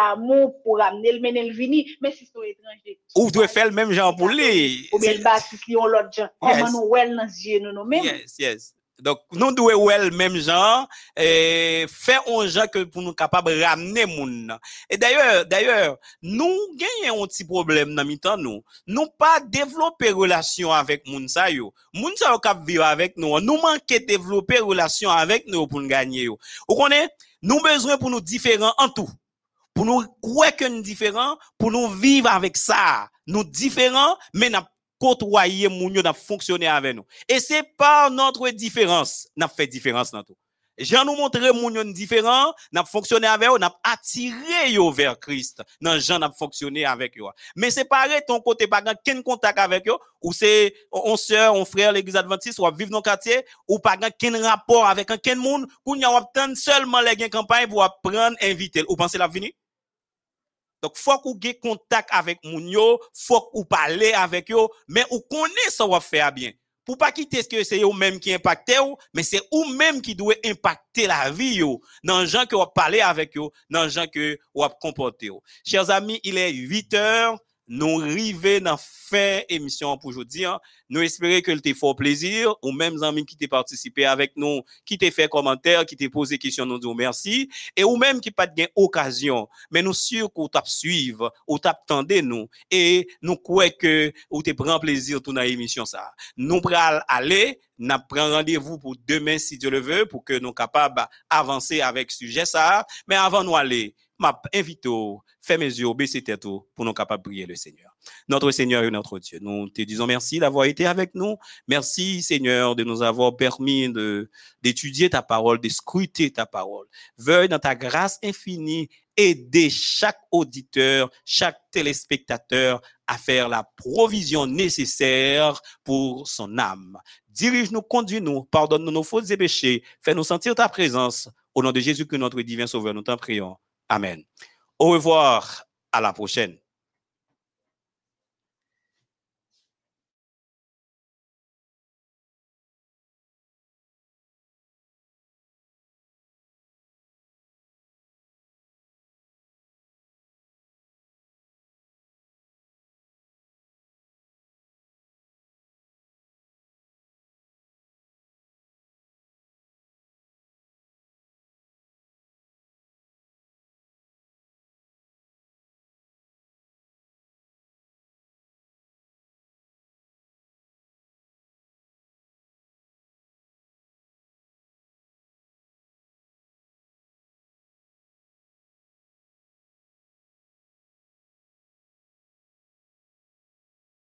pour amener le mener le vini, mais si c'est étranger. Ou doit faire le même genre pour lui. Ou bien le baptiste, li on l'autre gens. Yes. Comment nous, well, dans yeux, nous, nous mêmes. Yes, yes. Donc, nous devons ouais, le même genre, et faire un genre que pour nous capables de ramener moun. Et d'ailleurs, d'ailleurs, nous gagnons un petit problème dans mi temps nous. Nous pas développer relation avec moun sa yo. Moun sa yo vivre avec nous. Nous manquons développer relation avec nous pour nous gagner yo. Vous connaissez? Nous besoin pour nous différents en tout. Pour nous croire que nous différents, pour nous vivre avec ça. Nous différents, mais n'a côtoyer moun yo, n'a fonctionner avec nous. Et c'est par notre différence, n'a fait différence dans tout. Jean nous montrer moun yo différent, n'a fonctionné avec eux, n'a attiré vers Christ. Dans Jean n'a fonctionné avec eux. Mais c'est pareil ton côté pas aucun contact avec eux ou c'est on sœur, on frère l'église adventiste ou vivre dans quartier ou pas aucun rapport avec aucun monde, qu'on y a obtenu seulement les gains campagne pour prendre inviter. Ou pensez la venir donc, faut qu'on ait contact avec moun yo, faut qu'on parle avec yo, mais ou connaît ça va faire bien. Pour pas quitter ce que c'est eux même qui impacte mais c'est ou même qui doit impacter la vie dans les gens que vous parler avec yo, dans les gens que vous comporter yo. Chers amis, il est 8 heures. nou rive nan fin emisyon pou jodi an, nou espere ke lte fò plezir, ou mèm zanmim ki te partisipe avèk nou, ki te fè komantèr, ki te pose kisyon nou dou mersi, e ou mèm ki pat gen okasyon, men nou syr kou tap suiv, ou tap tende nou, e nou kwe ke ou te pran plezir tou nan emisyon sa. Nou pral ale, nan pran randevou pou demen si Diyo le vè, pou ke nou kapab avanse avèk suje sa, men avan nou ale, m'a invite fais mes yeux, baisser tête pour nous capables de prier le Seigneur. Notre Seigneur et notre Dieu, nous te disons merci d'avoir été avec nous. Merci Seigneur de nous avoir permis d'étudier ta parole, de scruter ta parole. Veuille dans ta grâce infinie aider chaque auditeur, chaque téléspectateur à faire la provision nécessaire pour son âme. Dirige-nous, conduis-nous, pardonne-nous nos fautes et péchés, fais-nous sentir ta présence. Au nom de Jésus que notre divin Sauveur, nous t'en prions. Amen. Au revoir, à la prochaine.